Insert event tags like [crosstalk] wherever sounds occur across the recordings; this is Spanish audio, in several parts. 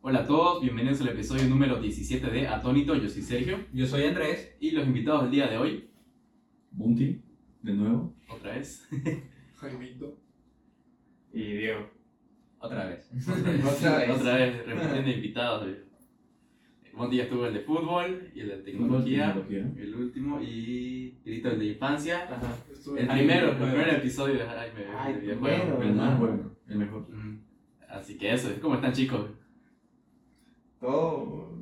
Hola a todos, bienvenidos al episodio número 17 de Atónito. Yo soy Sergio Yo soy Andrés. y los invitados del día de hoy, Bunty, de nuevo. otra vez, [laughs] Jaimito. Y Diego. Otra vez. [laughs] Otra vez. otra vez repitiendo invitados. Un día estuvo el de fútbol y el de tecnología, Tecnología. el último y ahorita el de infancia. Ajá. El primero, el primer episodio de Jaime Ay. El más bueno, el mejor. Así que eso, ¿cómo están chicos? Todo,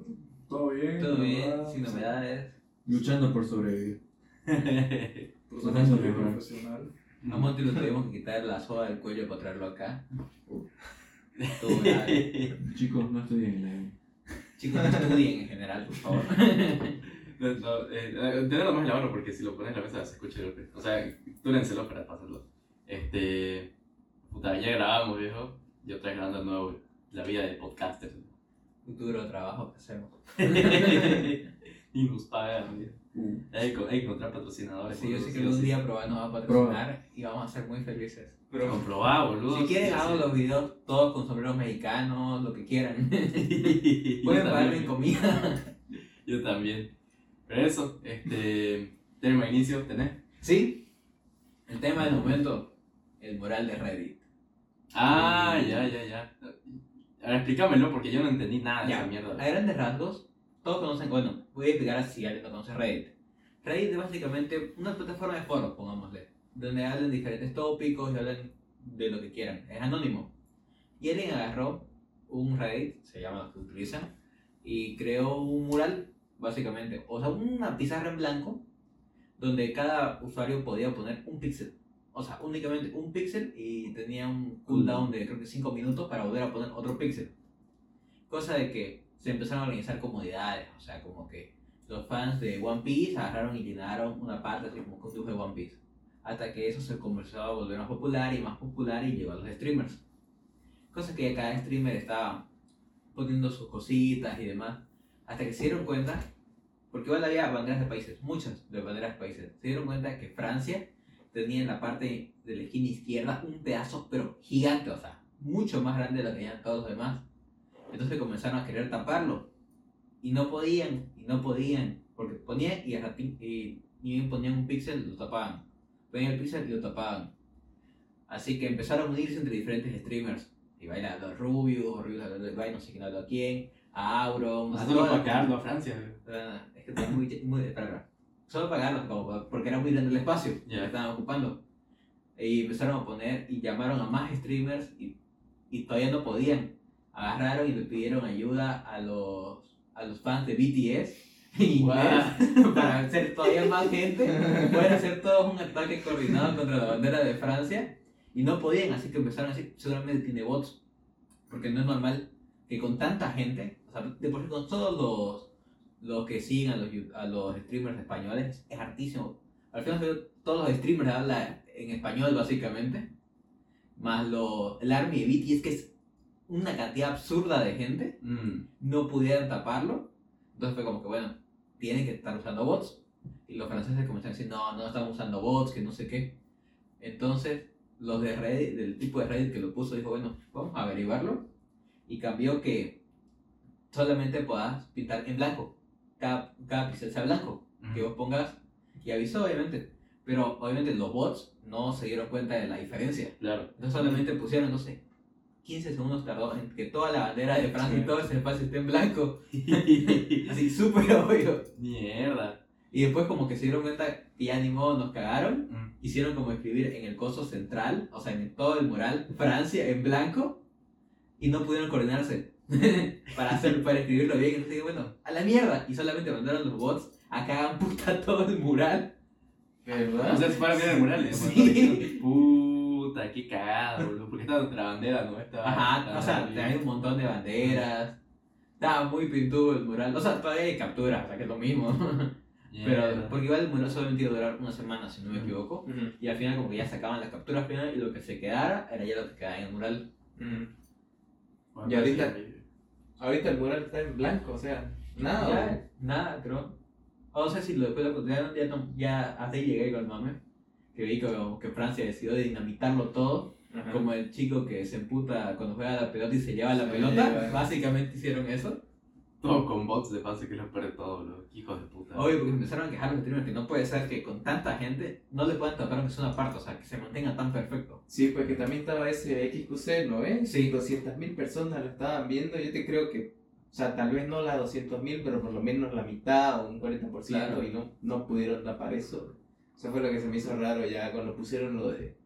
todo bien. Todo bien, ¿verdad? sin novedades. Luchando por sobrevivir. [laughs] Por mejorar. profesional. A Monty lo tuvimos que quitar la soga del cuello para traerlo acá. Grave. [laughs] Chicos, no estudien en. Chicos, no estudien en general, por favor. [laughs] No, no, eh, tenerlo más en la mano porque si lo pones en la mesa se escucha el golpe. O sea, túrenselo para pasarlo. Este. Puta, ya grabamos, viejo. Y otra vez grabando de nuevo la vida de podcaster. Futuro trabajo que hacemos. [laughs] y nos pagan. Hay, que- hay que encontrar patrocinadores. Sí, yo sé que algún día Proba nos va a patrocinar y vamos a ser muy felices. Pero boludo. Si quieren, hago los videos todos con sombreros mexicanos, lo que quieran. [laughs] Pueden pagarme comida. [laughs] Yo también. Pero eso, este. Tema inicio, ¿tenés? Sí, el tema del momento, el moral de Reddit. Ah, ya, ya, ya. A ver, explícamelo porque yo no entendí nada de Ya, esa mierda. A grandes rasgos, todos conocen, bueno, voy a explicar si alguien no conoce Reddit. Reddit es básicamente una plataforma de foros, pongámosle, donde hablan diferentes tópicos y hablan de lo que quieran. Es anónimo. Y alguien agarró un Reddit, se llama lo que utilizan, y creó un mural, básicamente. O sea, una pizarra en blanco, donde cada usuario podía poner un píxel. O sea, únicamente un píxel y tenía un cooldown de creo que 5 minutos para volver a poner otro píxel. Cosa de que se empezaron a organizar comunidades, o sea, como que los fans de One Piece agarraron y llenaron una parte así como con dibujo de One Piece. Hasta que eso se comenzó a volver más popular y más popular y llegó a los streamers. Cosa que cada streamer estaba poniendo sus cositas y demás. Hasta que se dieron cuenta, porque igual había banderas de países, muchas de banderas de países, se dieron cuenta que Francia tenía en la parte de la esquina izquierda un pedazo, pero gigante, o sea, mucho más grande de lo que tenían todos los demás. Entonces comenzaron a querer taparlo. Y no podían, y no podían, porque ponían y, a ratín- y bien ponían un píxel, lo tapaban. Ponían el píxel y lo tapaban. Así que empezaron a unirse entre diferentes streamers. Y bailan a los Rubius, Rubius Ibai, no sé quién habló a quién, a Auron, toda para quedarlo a Francia. Ah, es que muy, muy espera, espera. Solo pagarlos, como, porque era muy grande el espacio Ya. que estaban ocupando. Y empezaron a poner y llamaron a más streamers y, y todavía no podían. Agarraron y le pidieron ayuda a los, a los fans de BTS [laughs] y Guau. [laughs] para hacer todavía más gente. Pueden hacer todos un ataque coordinado contra la bandera de Francia y no podían, así que empezaron a decir, seguramente tiene bots. Porque no es normal que con tanta gente, o sea, de por sí con todos los, los que siguen a los, a los streamers españoles, es hartísimo. Al final todos los streamers hablan en español básicamente, más los, el army de BTS que es una cantidad absurda de gente, Mm. no pudieran taparlo. Entonces fue como que, bueno, tienen que estar usando bots. Y los franceses comenzaron a decir, no, no estamos usando bots, que no sé qué. Entonces, los de Reddit, del tipo de Reddit que lo puso, dijo, bueno, vamos a averiguarlo. Y cambió que solamente puedas pintar en blanco. Cada, cada píxel sea blanco. Que vos pongas, y avisó obviamente. Pero obviamente los bots no se dieron cuenta de la diferencia. Claro. Entonces solamente pusieron, no sé, 15 segundos tardó en que toda la bandera de Francia y todo ese espacio esté en blanco. [laughs] Así, súper obvio. Mierda. Y después como que se dieron cuenta que ya ni modo nos cagaron. Mm. Hicieron como escribir en el coso central, o sea, en todo el mural, Francia en blanco. Y no pudieron coordinarse [laughs] para, hacer, [laughs] para escribirlo bien. Entonces dije, bueno, a la mierda. Y solamente mandaron los bots a que hagan puta todo el mural. ¿Verdad? O sea, si fuera a ver el mural, Sí. sí. Puta, qué cagada, boludo. Porque está nuestra bandera, ¿no? Estaba, Ajá, estaba o sea, hay un montón de banderas. Estaba muy pintudo el mural. O sea, todavía hay capturas, o sea, que es lo mismo. [laughs] Pero, Mierda. porque igual el mural solamente iba a durar una semana, si no me equivoco. Y al final como que ya sacaban las capturas final y lo que se quedara era ya lo que quedaba en el mural. ujú. Bueno, Y ahorita- sí, Ahorita el mural está en blanco, o sea, nada. Ya, nada, creo. O sea, si lo después lo continuaron, ya, no- ya hasta ahí llegué con el mame. Que vi que, que Francia decidió dinamitarlo todo. Ajá. Como el chico que se emputa cuando juega la pelota y se lleva la Se pelota. lleva. Básicamente hicieron eso. Todo con bots de pase que es lo peor de todo, boludo. Hijos de puta. Obvio, porque empezaron a quejar los streamers que no puede ser que con tanta gente no le puedan tratar aunque sea una parte, o sea, que se mantenga tan perfecto. Sí, pues que también estaba ese XQC, ¿no ves? Sí. 200.000 personas lo estaban viendo. Yo te creo que, o sea, tal vez no las 200.000, pero por lo menos la mitad o un 40% Claro. y no, no pudieron tapar eso. Eso fue lo que se me hizo raro ya cuando pusieron lo de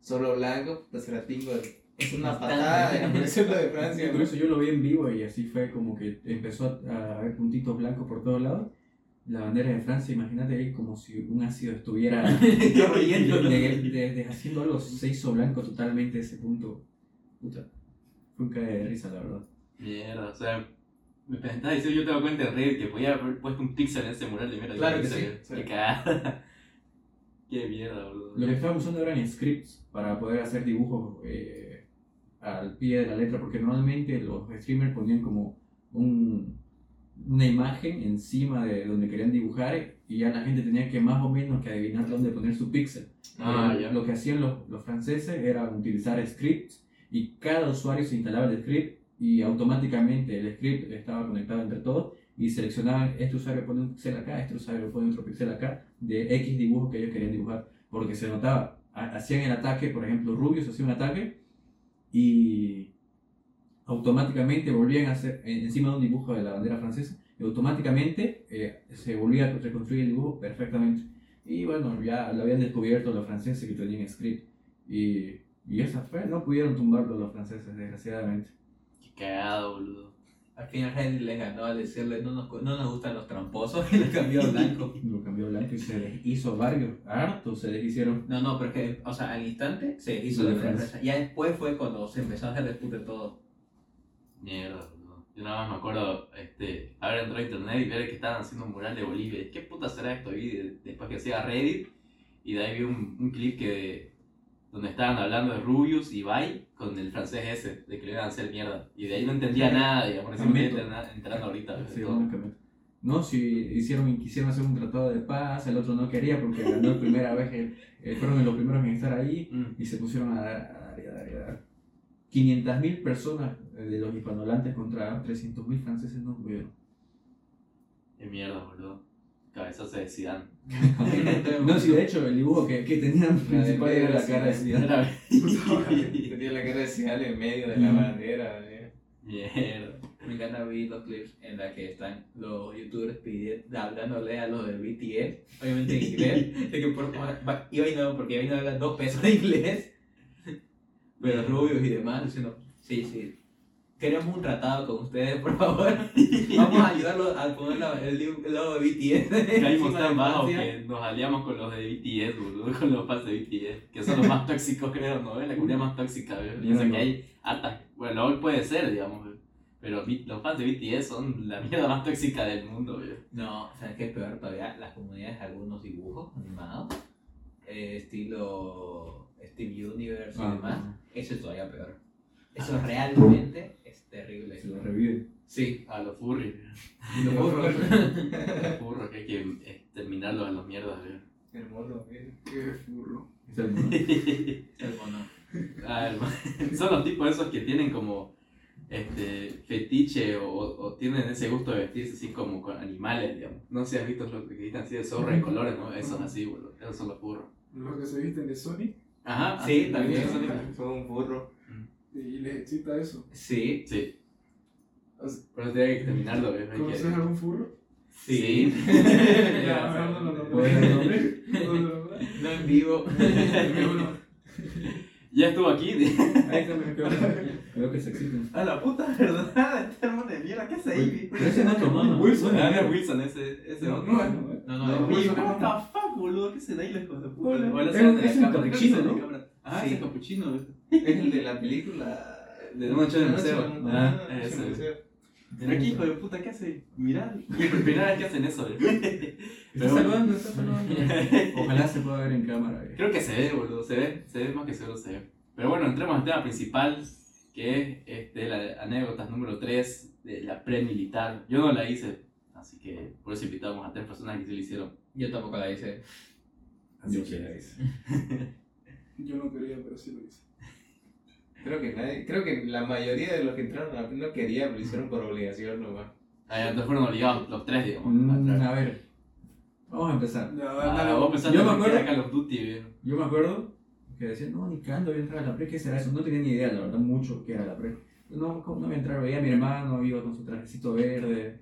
solo blanco, pues era tingo. Es una patada de lo de Francia. por eso yo lo vi en vivo y así fue como que empezó a, a haber puntitos blancos por todos lados. La bandera de Francia, imagínate ahí como si un ácido estuviera [laughs] [laughs] Corriendo. de- de- de- de- haciendo algo, se hizo blanco totalmente ese punto. Puta, fue un cae de risa, la verdad. Mierda, o sea. Me estaba diciendo, yo te doy cuenta en Reddit que podía haber puesto un pixel en ese mural de mierda. Claro que sí, Qué cagada. [laughs] Qué mierda, boludo. Lo que estaban usando eran scripts para poder hacer dibujos eh, al pie de la letra, porque normalmente los streamers ponían como un, una imagen encima de donde querían dibujar y ya la gente tenía que más o menos que adivinar dónde poner su pixel. Ah, Eh, ya. Lo que hacían los, los franceses era utilizar scripts y cada usuario se instalaba el script y automáticamente el script estaba conectado entre todos y seleccionaban este usuario pone un pixel acá, este usuario pone otro pixel acá de X dibujo que ellos querían dibujar porque se notaba, ha- hacían el ataque, por ejemplo Rubius hacía un ataque y automáticamente volvían a hacer en- encima de un dibujo de la bandera francesa y automáticamente eh, se volvía a reconstruir el dibujo perfectamente. Y bueno, ya lo habían descubierto los franceses que tenían script. Y, y esa fue, no pudieron tumbarlo los franceses, desgraciadamente. Qué cagado, boludo. Al final Reddit les ganó al decirle no nos, no nos gustan los tramposos [laughs] y le cambió a blanco. [laughs] Lo cambió blanco y se deshizo varios, hartos se deshicieron. No, no, pero es que, o sea, al instante se hizo de defensa. Ya después fue cuando se empezó a hacer disputa de todo. Mierda, boludo. Yo nada más me acuerdo este, haber entrado a internet y ver que estaban haciendo un mural de Bolivia. ¿Qué puta será esto? Y de- después que hacía Reddit y de ahí vi un, un clip que donde estaban hablando de Rubius y Bai con el francés ese, de que le iban a hacer mierda. Y de ahí no entendía nada, digamos, me estoy Meto. enterando, enterando ahorita. Sí. No, si hicieron, quisieron hacer un tratado de paz, el otro no quería porque ganó la primera vez, que eh, fueron los primeros en estar ahí Mm. y se pusieron a dar, a dar, a dar, y a dar. 500.000 personas eh, de los hispanohablantes contra 300.000 franceses no pudieron. Qué mierda, boludo. Cabezazo de Zidane. [laughs] No, sí, de hecho, el dibujo que, que tenían principal era la cara de Zidane. [laughs] Tenía la cara de Zidane en medio de la bandera. eh. Mierda. Me encanta ver los clips en la que están los youtubers pidiendo, hablándole a los del BTS, obviamente en inglés, [laughs] de que por, va- iba y no, porque iba y no hablan dos pesos de inglés, pero rubios y demás, diciendo, sí, sí, queremos un tratado con ustedes, por favor, [laughs] vamos a ayudarlos a poner la- el, el logo de BTS. Caímos tan bajo que nos aliamos con los de BTS, boludo, con los fans de BTS, que son los más tóxicos, creo, ¿no? Es la comunidad más tóxica. Pienso que hay hasta, bueno, LOL puede ser, digamos, ¿ves? pero los fans de BTS son la mierda más tóxica del mundo, ¿ves? No, ¿sabes qué es peor todavía? Las comunidades de algunos dibujos animados, eh, estilo Steve Universe y Ah, demás, eso es todavía peor. Eso realmente es terrible. Se lo reviven. Sí. A los furries, Lo puedo- los furros que hay que eh, terminarlos a las mierdas, mono, eh. Qué furro. Es el mono. [laughs] el mono. Ah, hermano. [laughs] Son los tipos esos que tienen como este fetiche o, o tienen ese gusto de vestirse así como con animales, digamos. No sé si has visto los que visten así de zorra de colores, ¿no? Esos así, boludo. Esos son los furros. Los que se visten de Sonic Ajá. Sí, así, también. son- un burro. Y les excita eso. Sí. Sí. O sea, Por eso tiene que. Hay que- ¿Conoces algún furro? Sí. Ya, mejor no. No lo. No en vivo. Ya estuvo aquí. Ahí también creo, creo que se existen. A la puta verdad, este hermano de mierda, ¿qué hace ahí? Pero ese no es tu mono. Wilson, ah, es Wilson, ese, ese No, otro. no, no. No, no, what the fuck, boludo, ¿qué se da ahí puta? Hola. La un capuchino, es ¿no? La. Ah, Sí. sí, capuchino. [laughs] Es el de la película. De noche de museo. Ah, ese ese. aquí, hijo de puta, ¿qué hace? Mirá. Y por primera vez que hacen eso, ¿eh? [laughs] Está saludando, está saludando. [laughs] Ojalá se pueda ver en cámara. eh. Creo que se ve, boludo, se ve, se ve más que seguro se ve. Pero bueno, entremos al tema principal, que es este, la anécdotas número 3 de la pre-militar. Yo no la hice, así que por eso invitamos a tres personas que sí lo hicieron. Yo tampoco la hice. Así Yo que- sí la hice. Yo no quería, pero sí lo hice. Creo que nadie, creo que la mayoría de los que entraron a la no querían, lo hicieron por obligación nomás. Ah, te fueron obligados los tres, digamos. a Mm, a ver, vamos a empezar. Ya, Ah, dale, vos pensaste Yo me que acuerdo- Call of Duty, viejo. Yo me acuerdo que decían, no, ni cagando voy a entrar a la pre, ¿qué será eso? No tenía ni idea, la verdad, mucho que era la pre. No, ¿cómo no voy a entrar? Veía a mi hermano, iba con su trajecito verde,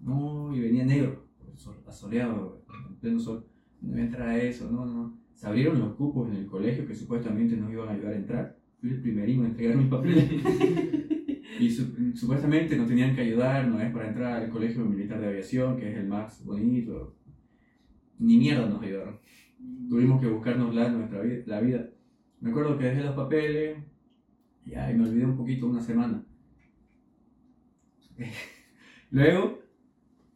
no, y venía negro, sol- asoleado, en pleno sol. No voy a entrar a eso, no, no. Se abrieron los cupos en el colegio que supuestamente nos iban a ayudar a entrar. Fui el primerino a entregar mis papeles. [laughs] y su- supuestamente nos tenían que ayudar, no es para entrar al colegio militar de aviación, que es el más bonito. Ni mierda nos ayudaron. Tuvimos que buscarnos la, nuestra vida, la vida. Me acuerdo que dejé los papeles y ay, me olvidé un poquito, una semana. [laughs] Luego,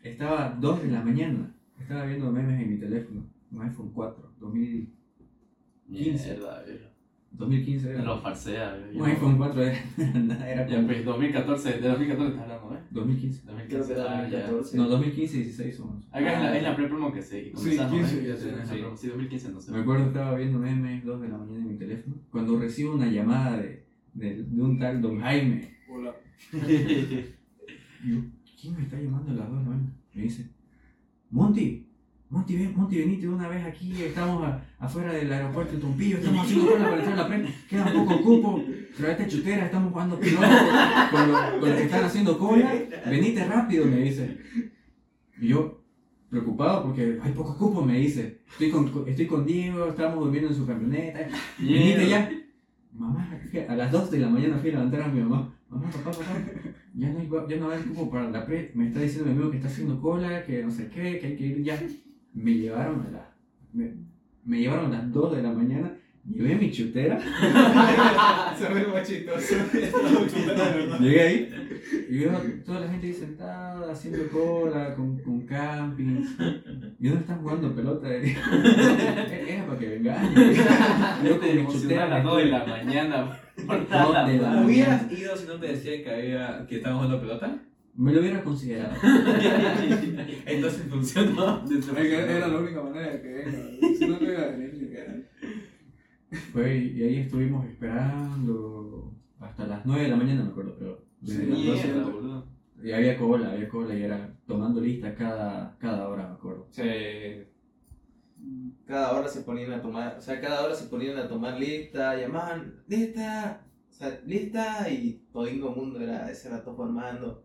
estaba 2 de la mañana, estaba viendo memes en mi teléfono, un iPhone 4, 2000, 15. Mierda, viejo. 2015 Me era. lo falsea. Un iPhone 4 era, era Ya, pues 2014, de 2014 estás hablando, ¿eh? 2015. 2015, ah, ya. 2014. No, 2015 y 16 somos. Acá es la, es la pre-promo que se comenzamos, 15, ¿eh? ya Sí, sé, sí. Sí, 2015 no sé. Me acuerdo que estaba viendo memes 2 de la mañana en mi teléfono, cuando recibo una llamada de, de, de un tal Don Jaime. Hola. [laughs] Y yo, ¿quién me está llamando a las 2 de la mañana? Me dice, Monty, Monty, ven, Monty, venite de una vez aquí, estamos a- afuera del aeropuerto de Tumpillo, estamos haciendo cola para entrar a la prensa, queda un poco cupo, traete chutera, estamos jugando piloto con, los, con los que están haciendo cola, venite rápido, me dice. Y yo, preocupado porque hay poco cupo, me dice, estoy con, estoy con Diego, estamos durmiendo en su camioneta, venite ya. Mamá, a las 2 de la mañana fui a levantar a mi mamá. Mamá, papá, papá, ya no hay, ya no hay cupo para la pre. Me está diciendo mi amigo que está haciendo cola, que no sé qué, que hay que ir ya. Me llevaron a las. Me, me llevaron a las 2 de la mañana, llevé mi chutera, [laughs] Se ve muy chistoso. [laughs] llegué ahí y veo toda la gente ahí sentada haciendo cola, con, con campings. ¿Y dónde están jugando pelota? [laughs] Era para que vengan. Yo con mi chutera a las 2 de la mañana. Por la. ¿Hubieras ido si no te decían que, había, que estábamos jugando pelota? Me lo hubiera considerado. [laughs] Entonces funcionó. Era la única manera de que venga. Si no, no iba a venir. Fue, y ahí estuvimos esperando hasta las 9 de la mañana, me acuerdo, pero desde Sí, las 12 Mierda, boludo. y había cola, había cola y era tomando lista cada, cada hora, me acuerdo. Se- Cada hora se ponían a tomar, o sea, cada hora se ponían a tomar lista, llamaban, lista, o sea, lista, y todingo mundo era ese rato formando.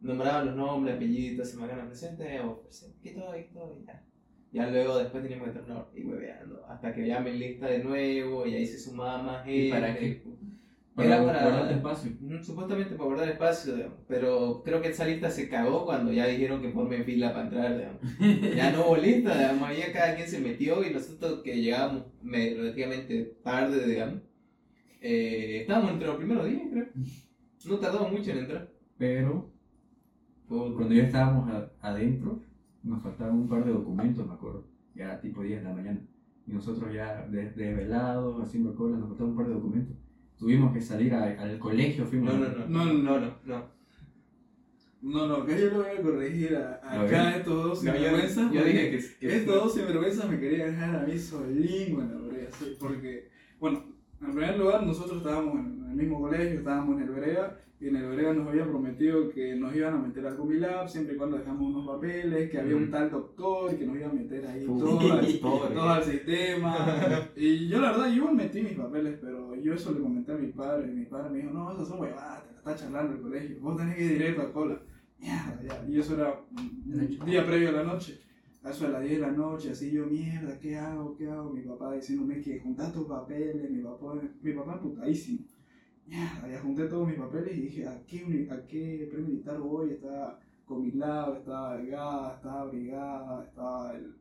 Nombraban los nombres, apellidos, se me hagan presente o presente, ¿qué todo? ¿Qué todo? Y ya. Ya luego después teníamos que terminar y hueveando, hasta que llamen lista de nuevo y ahí se sumaba más gente. ¿Y para qué? Para, Era para- guardar espacio. Supuestamente para guardar espacio, digamos. pero creo que esa lista se cagó cuando ya dijeron que formen fila para entrar, digamos. [laughs] Ya no hubo lista, digamos, ahí ya cada quien se metió y nosotros que llegábamos me- relativamente tarde, digamos, eh, estábamos entre los primeros días, creo. No tardamos mucho en entrar. Pero cuando ya estábamos a- adentro, nos faltaban un par de documentos, me acuerdo. Ya era tipo 10 de la mañana. Y nosotros ya des- desvelados, haciendo cola, nos faltaban un par de documentos. Tuvimos que salir a- al colegio, fuimos. No, no, no, No, no, no. no, no, no. No, no, que yo lo voy a corregir a, A acá estos dos No, yo, sinvergüenzas. yo dije que, que Estos dos sinvergüenzas me querían dejar a mí solín en la brea, sí, porque, bueno, en primer lugar nosotros estábamos en el mismo colegio, estábamos en el Brea, y en el Brea nos habían prometido que nos iban a meter al Comilab siempre y cuando dejamos unos papeles, que había un Mm. tal doctor que nos iba a meter ahí todo, al- [laughs] todo al sistema. [laughs] Y yo la verdad, yo igual metí mis papeles, pero yo eso le comenté a mi padre, y mi padre me dijo, no, esas son huevadas, te la está charlando el colegio, vos tenés que ir directo a cola. Mierda, ya. Y eso era un día previo a la noche. A eso a las 10 de la noche, así yo, mierda, ¿qué hago? ¿Qué hago? Mi papá diciéndome que juntas tus papeles, mi papá, mi papá emputadísimo. Ya junté todos mis papeles y dije, ¿a qué, a qué premilitar voy? Estaba Comilab, estaba Delgada, estaba Brigada, estaba el-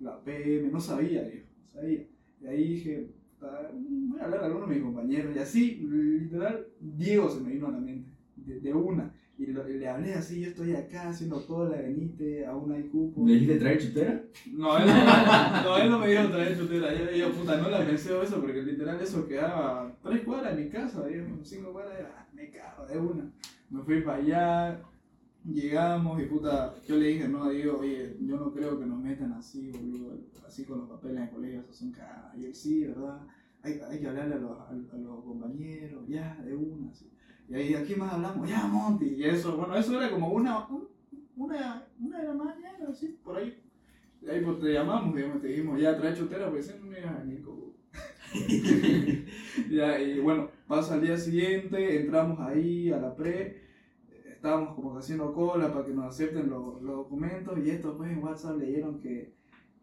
la PM, no sabía, yo, no sabía. Y ahí dije, "Puta, voy a hablar a alguno de mis compañeros. Y así, literal, Diego se me vino a la mente, de una. Y lo- le hablé así, yo estoy acá haciendo cola, venite, aún hay cupo. ¿Le dijiste traer chutera? No, él no, no, él no me dijo traer chutera. Yo, yo, puta, no la pensé eso porque literal eso quedaba tres cuadras de mi casa, viejo. Cinco cuadras, ah, me cago de una. Me fui para allá, llegamos y puta, yo le dije, no, Diego, oye, yo no creo que nos metan así, boludo, así con los papeles en el colegio, eso son cagadas. Y él, sí, ¿verdad? hay, hay que hablarle a los, a, a los compañeros, ya, de una, así. Y ahí, ¿a quién más hablamos? Ya, Monty. Y eso, bueno, eso era como una, un- una, una de la mañana, así, por ahí. Y ahí pues te llamamos, digamos, te dijimos, ya, trae chutera, pues ese no me ibas a venir como... [laughs] ya, y bueno, pasa al día siguiente, entramos ahí a la pre, estábamos como haciendo cola para que nos acepten los, documentos y estos pues en WhatsApp leyeron que,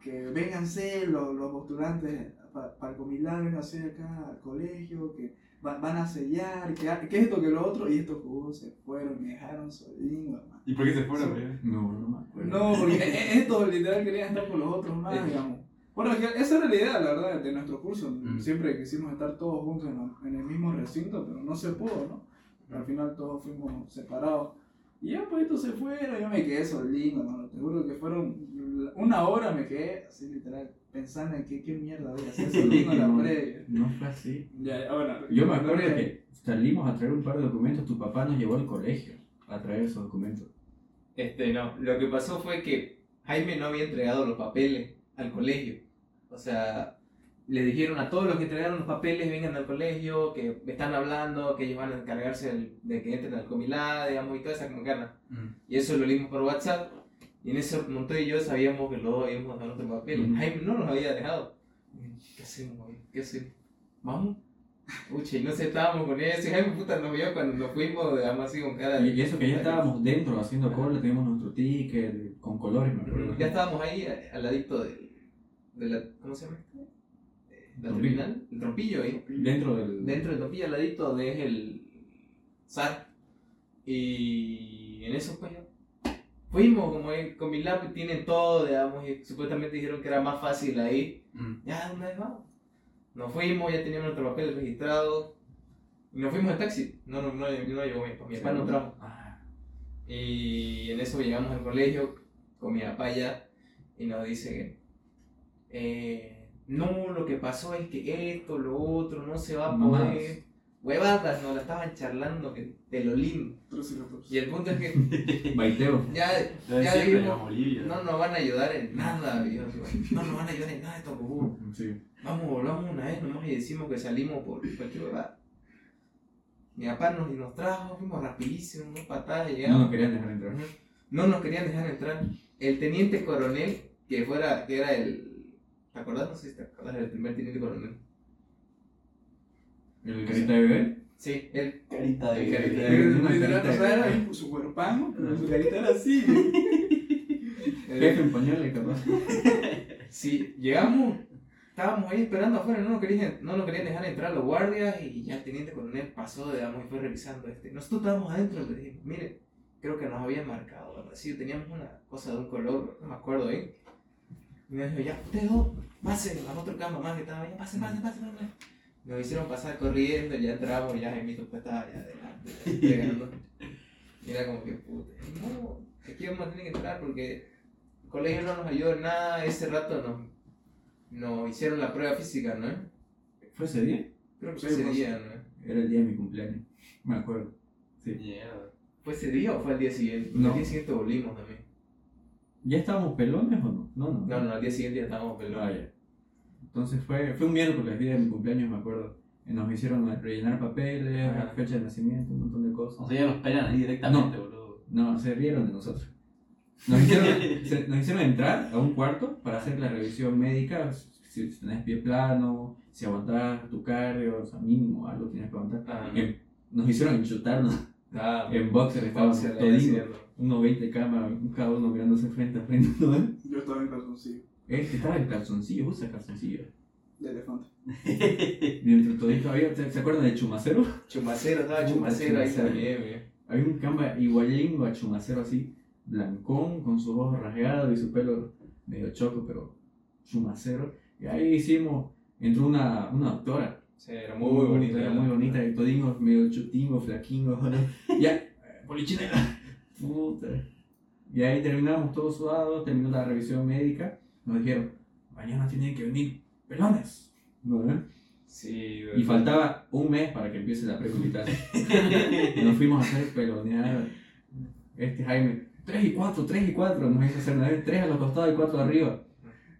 que vénganse los, los postulantes para el Comilán, vénganse acá al colegio, que van a sellar, que, que esto, que lo otro, y estos juegos se fueron, me dejaron solín. ¿Y por qué se fueron, güey? No, no me acuerdo. No, porque e- estos literal querían estar con los otros más, digamos. Bueno, es que esa era la idea, la verdad, de nuestro curso. Mm. Siempre quisimos estar todos juntos en, la- en el mismo recinto, pero no se pudo, ¿no? Al final todos fuimos separados. Y ya pues estos se fueron, yo me quedé solito, hermano. Te juro que fueron una hora me quedé así literal pensando en qué, qué mierda voy a hacer [laughs] en la previa. No fue así. Ya, bueno, Yo me acuerdo que salimos a traer un par de documentos, tu papá nos llevó al colegio a traer esos documentos. Este, no. Lo que pasó fue que Jaime no había entregado los papeles al colegio. O sea, le dijeron a todos los que entregaron los papeles, vengan al colegio, que me están hablando, que ellos van a encargarse de que entren al comilá, digamos, y toda esa macana. Mm. Y eso lo leímos por WhatsApp. Y en eso Montoya y yo sabíamos que los dos habíamos dejado nuestros papeles. Ujú. Jaime no los había dejado. ¿Qué hacemos, güey? ¿Qué hacemos? ¿Vamos? [laughs] Pucha, y no sé, estábamos con eso. Y Jaime puta nos vio cuando nos fuimos, así con cara de... Y eso que ya estábamos dentro haciendo cola, teníamos nuestro ticket con colores, me acuerdo. Ya estábamos ahí a- al ladito del, de la, ¿cómo se llama? esto? Eh, La terminal, el trompillo ahí. Dentro del. Dentro del trompillo al ladito de es el SAR. Y en eso pues fuimos, como con mi lápiz tienen todo, digamos, y supuestamente dijeron que era más fácil ahí. Mm. Ya, una vez vamos. Nos fuimos, ya teníamos nuestro papel registrado. Y nos fuimos en taxi. No, no, no, no llegó mi papá, mi papá no trajo. Ah, Y en eso llegamos al colegio con mi papá ya y nos dice que eh, no, lo que pasó es que esto, lo otro, no se va a poder. Huevadas, nos la estaban charlando que de lo lindo. Y el punto es que [laughs] Baiteo. ya, Ya dijimos, no nos van a ayudar en nada, no nos van a ayudar en nada estos bobos. Sí. Vamos, volvamos una vez nomás y decimos que salimos por cualquier huevada. Mi papá nos, nos trajo, fuimos rapidísimo, unas patadas y No llegamos. nos querían dejar entrar. No nos querían dejar entrar. El teniente coronel, que fuera, que era el. ¿Te acordás? No sé si te acordás del primer teniente coronel. ¿El carita de bebé? Sí, él. Carita de Sí, carita de- una literal, carita o sea, de- era ahí su cuerpano, pero su carita era así. Jefe en pañales, capaz. [laughs] Sí, llegamos, estábamos ahí esperando afuera, no nos querían, no nos querían dejar entrar los guardias y ya el teniente coronel pasó, digamos, y fue revisando este. Nosotros estábamos adentro, le dijimos, mire, creo que nos habían marcado, ¿verdad? Sí, teníamos una cosa de un color, no me acuerdo bien. Y nos dijo, ya, ustedes dos, pasen a otro cama más que estaba allá, pasen, pasen, pasen, pasen. Nos hicieron pasar corriendo, ya entramos, ya Jaimito pues estaba allá adelante, pegando. [laughs] Y era como que, puta, no, aquí vamos a tener que entrar porque el colegio no nos ayudó en nada, ese rato nos, nos hicieron la prueba física, ¿no? ¿Fue ese día? Creo que Sí, fue ese día, ¿no? Era el día de mi cumpleaños. Me acuerdo. Mierda. ¿Fue ese día o fue el día siguiente? No. Al día siguiente volvimos también. ¿Ya estábamos pelones o no? No, no. No, no, al día siguiente ya estábamos Ah, pelones. Entonces fue, fue un miércoles, día de mi cumpleaños, me acuerdo. Y Nos hicieron rellenar papeles, Ajá. fecha de nacimiento, un montón de cosas. O sea, ya nos pelan ahí directamente, boludo. No, se rieron de nosotros. Nos hicieron, [laughs] se- nos hicieron entrar a un cuarto para hacer la revisión médica, si, si tenés pie plano, si aguantás tu cardio, o sea, mínimo algo tienes que aguantar. Ah, En- nos hicieron enchutarnos ah, en boxer, estábamos toditos, haciendo. unos 20 cámaras, cada uno mirándose frente a frente. ¿no? Yo estaba en calzoncillo, Este estaba en calzoncillo, usa calzoncillo. de elefante. [laughs] Mientras todito había, ¿se se acuerdan de Chumacero? Chumacero, estaba Puta, chumacero ahí también, güey. Había un camba igualingo a Chumacero así, blancón, con sus ojos rasgados y su pelo medio choco, pero Chumacero. Y ahí hicimos, entró una, una doctora. Sí, era muy bonita. Era muy bonita, y todingo medio chutingo, flaquingo. [laughs] ya, eh, polichinela. [laughs] Puta. Y ahí terminamos todos sudados, terminó la revisión médica. Nos dijeron, mañana tienen que venir pelones. Sí. Y faltaba un mes para que empiece la preculita. [laughs] y nos fuimos a hacer pelonear. Este Jaime, 3 y 4, 3 y 4, nos hizo hacer una vez, 3 a los costados y 4 arriba.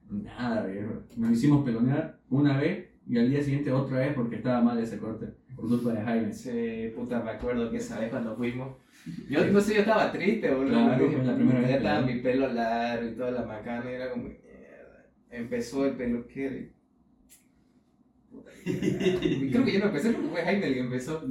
Nada, viejo. Nos hicimos pelonear una vez Y al día siguiente otra vez porque estaba mal ese corte, por culpa de Jaime. Sí, puta, me acuerdo que esa vez cuando fuimos. Yo no sé, yo estaba triste, boludo. Claro, la primera ya vez, estaba claro. mi pelo largo y toda la macana, y era como. Empezó el peluquero y. Creo que yo no empecé porque fue Jaime el que empezó.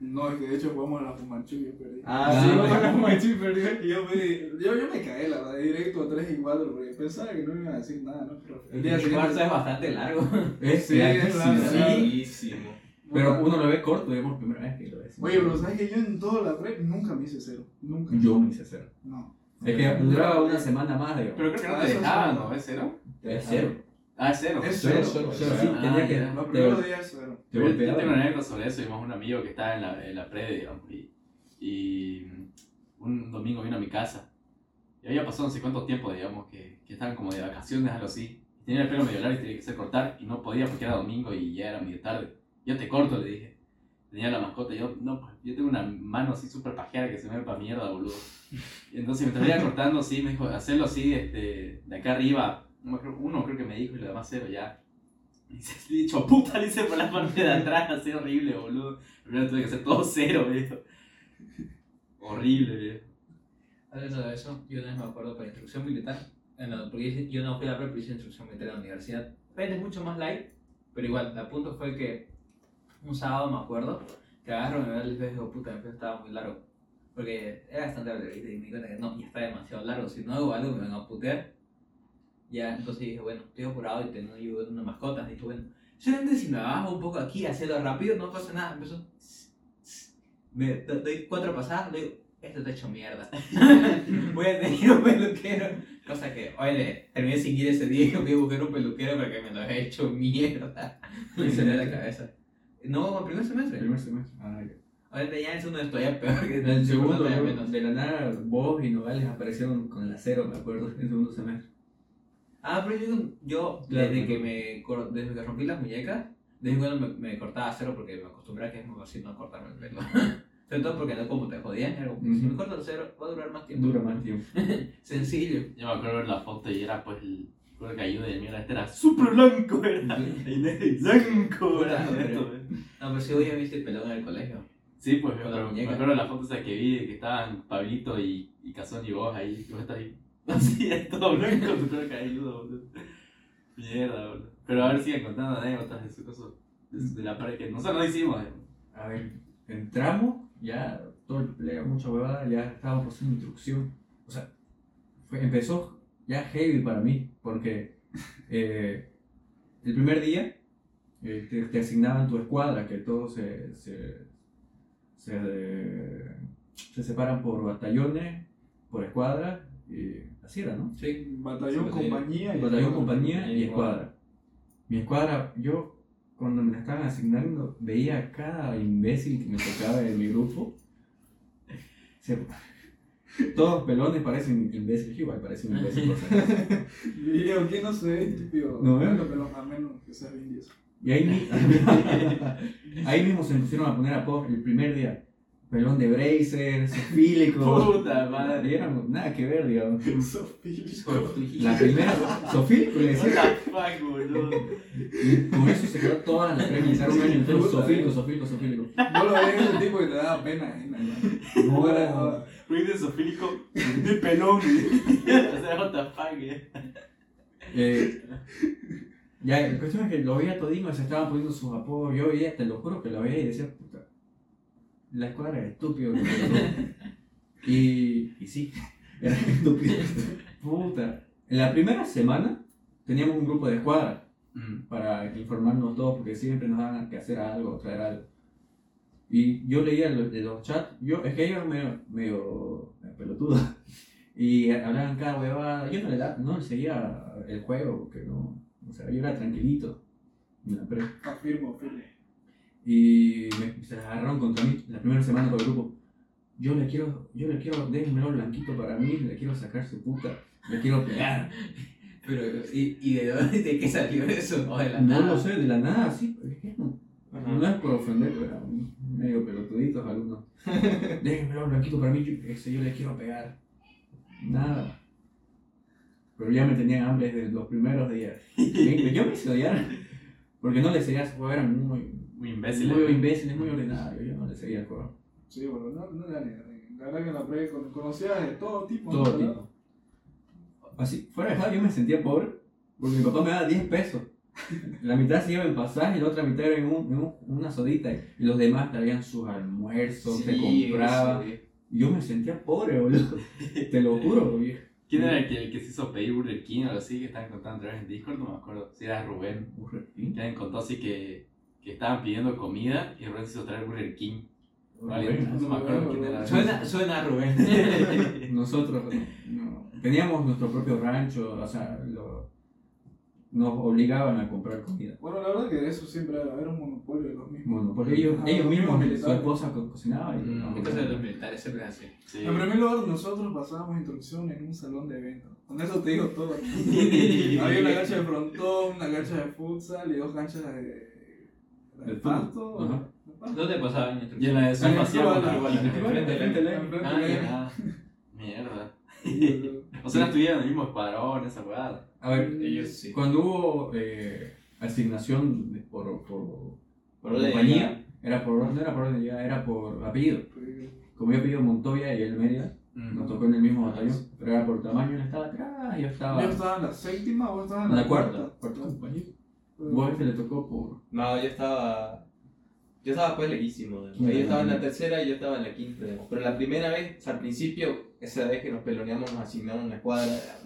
No, es que de hecho jugamos a la Fumanchu y yo perdí. Ah, sí, vamos a la Fumanchu y perdió. Y yo me, yo, yo me caí, la verdad, directo a 3 y 4, porque pensaba que no me iba a decir nada, ¿no? Pero el día siguiente. es bastante largo. [laughs] Es Sí, es larguísimo. Pero uno lo ve corto, digamos, primera vez que lo ves. Oye, pero ¿sabes que yo en toda la prep nunca me hice cero? Nunca. Yo me hice cero. No. Es que duraba una semana más, digamos. Pero creo que no Ah, te dejaban. ¿no? ¿Es cero? Es cero. Ah, es cero. Es Cero, cero. cero. Sí, Ah, tenía que. ya. Los primeros días cero. te Yo, tengo una anécdota sobre eso. Vimos un amigo que estaba en la, en la pre, digamos, y, y un domingo vino a mi casa. Y había pasado no sé cuánto tiempo, digamos, que, que estaban como de vacaciones, algo así. Y tenía el pelo medio largo y tenía que hacer cortar y no podía porque era domingo y ya era medio tarde. Yo te corto, le dije. Tenía la mascota y yo, no, pues yo tengo una mano así súper pajeada que se me ve para mierda, boludo. Y entonces mientras [laughs] iba cortando, sí, me dijo, hacerlo así, este, de acá arriba. No me uno creo que me dijo y lo demás cero ya. Y se le he dicho, puta, le hice por la parte de atrás, así horrible, boludo. Primero tuve que hacer todo cero, viejo. Horrible, viejo. Hablando de eso, yo una vez me acuerdo para instrucción militar, la- porque yo no fui a la prep, hice instrucción militar en la universidad. Obviamente es mucho más light, pero igual, el punto fue que un sábado me acuerdo que agarro, me veo el espejo y digo, puta, el espejo estaba muy largo. Porque era bastante largo, y me di cuenta que no, ya está demasiado largo, si no hago algo me van a putear. Ya, entonces dije, bueno, estoy apurado y tengo yo una mascota. Dije, bueno, solamente si me bajo un poco aquí, hacerlo rápido, no pasa nada. Empezó, me do- doy cuatro pasadas, le digo, esto está hecho mierda. [laughs] Voy a tener un peluquero. Cosa que, oye, terminé sin ir ese día y fui a buscar un peluquero para me lo haya hecho mierda. [laughs] Me salió la cabeza. No, el primer semestre. Primer semestre. Ah, ya. Ahorita ya en segundo estoy peor que [laughs] En el segundo, menos. de la nada, vos y Nogales aparecieron con el acero, me acuerdo, en el segundo semestre. Ah, pero yo, yo Claro. desde que me desde que rompí las muñecas, desde cuando me, me cortaba cero porque me acostumbré a que es muy fácil no cortarme el pelo. [laughs] Sobre todo porque no como te jodían, era como, si me corto el cero va a durar más tiempo. Dura más tiempo. [laughs] Sencillo. Yo me acuerdo ver la foto y era pues el de mierda. Este era súper blanco, era. Y blanco, era. No, pero si hoy ya viste el pelón en el colegio. Sí, pues la me muñeca. acuerdo de la foto esa que vi de que estaban Pablito y, y Cazón y vos ahí. Y vos estás ahí. [laughs] Así, es todo blanco, [laughs] tu cuero caído, boludo. Mierda, boludo. Pero a ver, sigan contando anécdotas de su cosa. De, de la pared que nosotros no hicimos. eh. A ver, entramos, ya todo el mucha huevada, ya estábamos haciendo instrucción. O sea, fue- empezó ya heavy para mí, porque eh, el primer día eh, te, te asignaban tu escuadra, que todos se, se, se, se separan por batallones, por escuadra, y así era, ¿no? Sí. Batallón, Sí, compañía y. Batallón, compañía y y escuadra. Mi escuadra, yo cuando me la estaban asignando, veía a cada imbécil que me tocaba en mi grupo. Se- [laughs] todos pelones parecen imbéciles, igual parecen imbéciles. [laughs] yo, ¿qué no sé, estúpido? No, ¿eh? Bueno, pero a menos que seas indio. Y ahí, [laughs] ahí mismo se pusieron a poner apodos el primer día. Pelón de bracer, sofílico. Puta madre. Y éramos nada que ver, digamos. Sofílico. La primera, sofílico le What decía. the fuck, boludo. Y con eso se quedó toda la premisa, un año entero, sofílico, eh. sofílico, sofílico. No lo ves ese tipo que te da pena ajena, ¿no? No, Fuera de sofílico de pelón. [laughs] o sea, what the fuck, eh. Eh, ya, la cuestión es que lo veía todino, se estaban poniendo sus apodos. Yo veía, te lo juro que lo veía y decía, puta, la escuadra era estúpido. que me tocó". y, y sí, era estúpido. Puta. En la primera semana teníamos un grupo de escuadra Mm. para informarnos todos, porque siempre nos daban que hacer algo, traer algo. Y yo leía los, de los chats, yo, es que ellos eran medio, medio pelotudos. [laughs] Y hablaban cada huevada. Yo no le, da, no le seguía el juego, porque no. O sea, yo era tranquilito. Afirmo, afirmo. Y me, se las agarraron contra mí la primera semana con el grupo. Yo le quiero, yo le quiero, déjenmelo blanquito para mí, le quiero sacar su puta, le quiero pegar. [laughs] Pero, ¿y, y de dónde de qué salió eso? O de la No nada. lo sé, de la nada, sí. es que no, no es por ofender, pero medio pelotuditos algunos. [laughs] Déjenmelo blanquito para mí, yo, ese yo le quiero pegar. Nada. Pero ya me tenían hambre desde los primeros días. [laughs] Yo me hice odiar. Porque no le seguía ese juego, eran muy, Muy imbécil. muy imbéciles, muy ordinarios. Yo no le seguía el juego. Sí, bueno, no, no le da ni- La verdad que en la pre con- conocía de todo tipo. Todo ¿no? tipo. Así, fuera de yo me sentía pobre porque mi papá me daba 10 pesos. [laughs] La mitad se iba en pasaje y la otra mitad era en, un- en un- una sodita. Y los demás traían sus almuerzos, se compraban. sí. Y yo me sentía pobre, boludo. [laughs] Te lo juro, viejo. ¿Quién era el que, el que se hizo pedir Burger King o algo así que estaban contando otra vez en Discord? No me acuerdo. Si era Rubén. Que alguien contó así que, que estaban pidiendo comida y Rubén se hizo traer Burger King. Vale, no me acuerdo quién era. Suena, suena a Rubén. [laughs] Nosotros no, teníamos nuestro propio rancho, o sea, lo- nos obligaban a comprar comida. Bueno, la verdad que eso siempre era, era un monopolio de los mismos. Bueno, porque ellos, Ah, ellos los mismos, su esposa co- cocinaba y Mm, no, Entonces de los militares siempre es así. Sí. En primer lugar, nosotros pasábamos instrucción en un salón de eventos. Con eso te digo todo. [laughs] Había una cancha de frontón, una cancha de futsal y dos canchas de, de De pasto. de. ¿Dónde pasaban Y en instrucciones? la de igual, Enfrente Ah, de-. Mierda. O sea, no estuvieron en el mismo escuadrón, esa weá. A ver, Ellos sí. cuando hubo eh, asignación de- por, por, Por por orden de compañía, era por, no era por orden de llegada, era por apellido. Como yo apellido Montoya y él Mérida, Mm. nos tocó en el mismo batallón, pero era por tamaño, él estaba atrás, yo estaba Yo estaba en la séptima, vos estabas en en la, la cuarta, cuarta compañía. Vos este le tocó por... No, yo estaba. Yo estaba pues lejísimo. digamos. Yo estaba en la tercera y yo estaba en la quinta. Pero la primera vez, o sea, al principio, esa vez que nos peloneamos, nos asignaron una escuadra. digamos.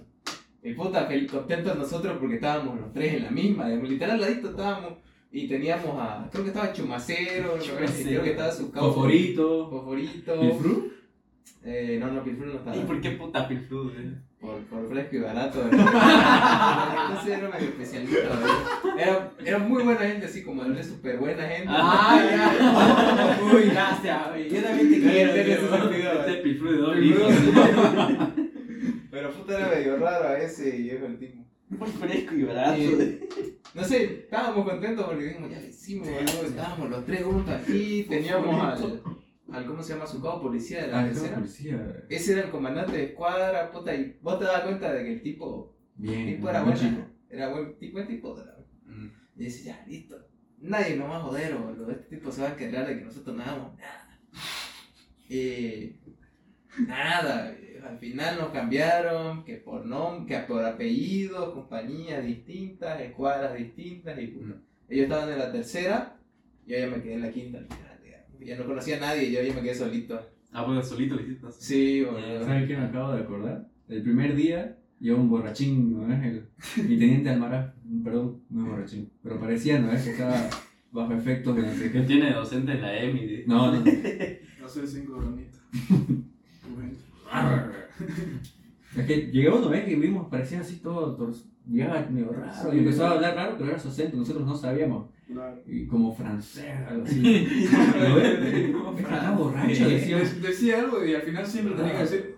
Y puta, fel- contentos nosotros porque estábamos los tres en la misma. digamos. Literal, al ladito estábamos. Y teníamos a. Creo que estaba Chumacero, creo que- Chumacero. creo que estaba su cabo. Favorito. Favorito. ¿Pilfru? Eh, no, no, Pilfru no estaba. ¿Y por qué puta Pilflu? Por, por fresco y barato. [laughs] Entonces era medio especialito. ¿verdad? Era, era muy buena gente, así como era súper buena gente. ¡Ah, ya! [laughs] Uy, gracias, güey. Yo también te quiero. Sentido, Este. Pilflu de dos Pilflu. litros. [laughs] Pero puta era medio raro a ese y es el tipo. Muy fresco y barato. No sé, estábamos contentos porque dijimos, ya lo hicimos, boludo. Estábamos los tres juntos aquí, teníamos al, al ¿cómo se llama? Su cabo policía de la Ah, tercera. policía. Ese era el comandante de escuadra, puta, y vos te das cuenta de que el tipo, el tipo era buen bueno. chico. Era buen tipo, tipo. ¿verdad? Mm. Y dice, ya, listo. Nadie nos va a joder, boludo. Este tipo se va a encargar de que nosotros no hagamos nada. Y nada, al final nos cambiaron, que por nom que por apellidos, compañías distintas, escuadras distintas, y puta. Ellos estaban en la tercera, yo ya me quedé en la quinta. al final. Ya no conocía a nadie, yo ya me quedé solito. Ah, pues solito lo hiciste. Sí, boludo. ¿Sabes qué me acabo de acordar? El primer día llegó un borrachín, ¿no es? El, mi teniente Almaraz, perdón, no es borrachín, pero parecía, ¿no es? Que estaba bajo efectos de no sé Que qué. tiene docente en la EMI. de- No, no. No sé, cinco granitos. [laughs] Es que llegó uno, ¿ves? Que vimos, parecía así todo, todos, llegaba medio raro, y empezaba a hablar raro, pero era su acento, nosotros no sabíamos. Claro. Y como francés, algo así. [laughs] ¿Lo ves? Estaba borracho, decía. De- decía algo y al final siempre tenía que decir?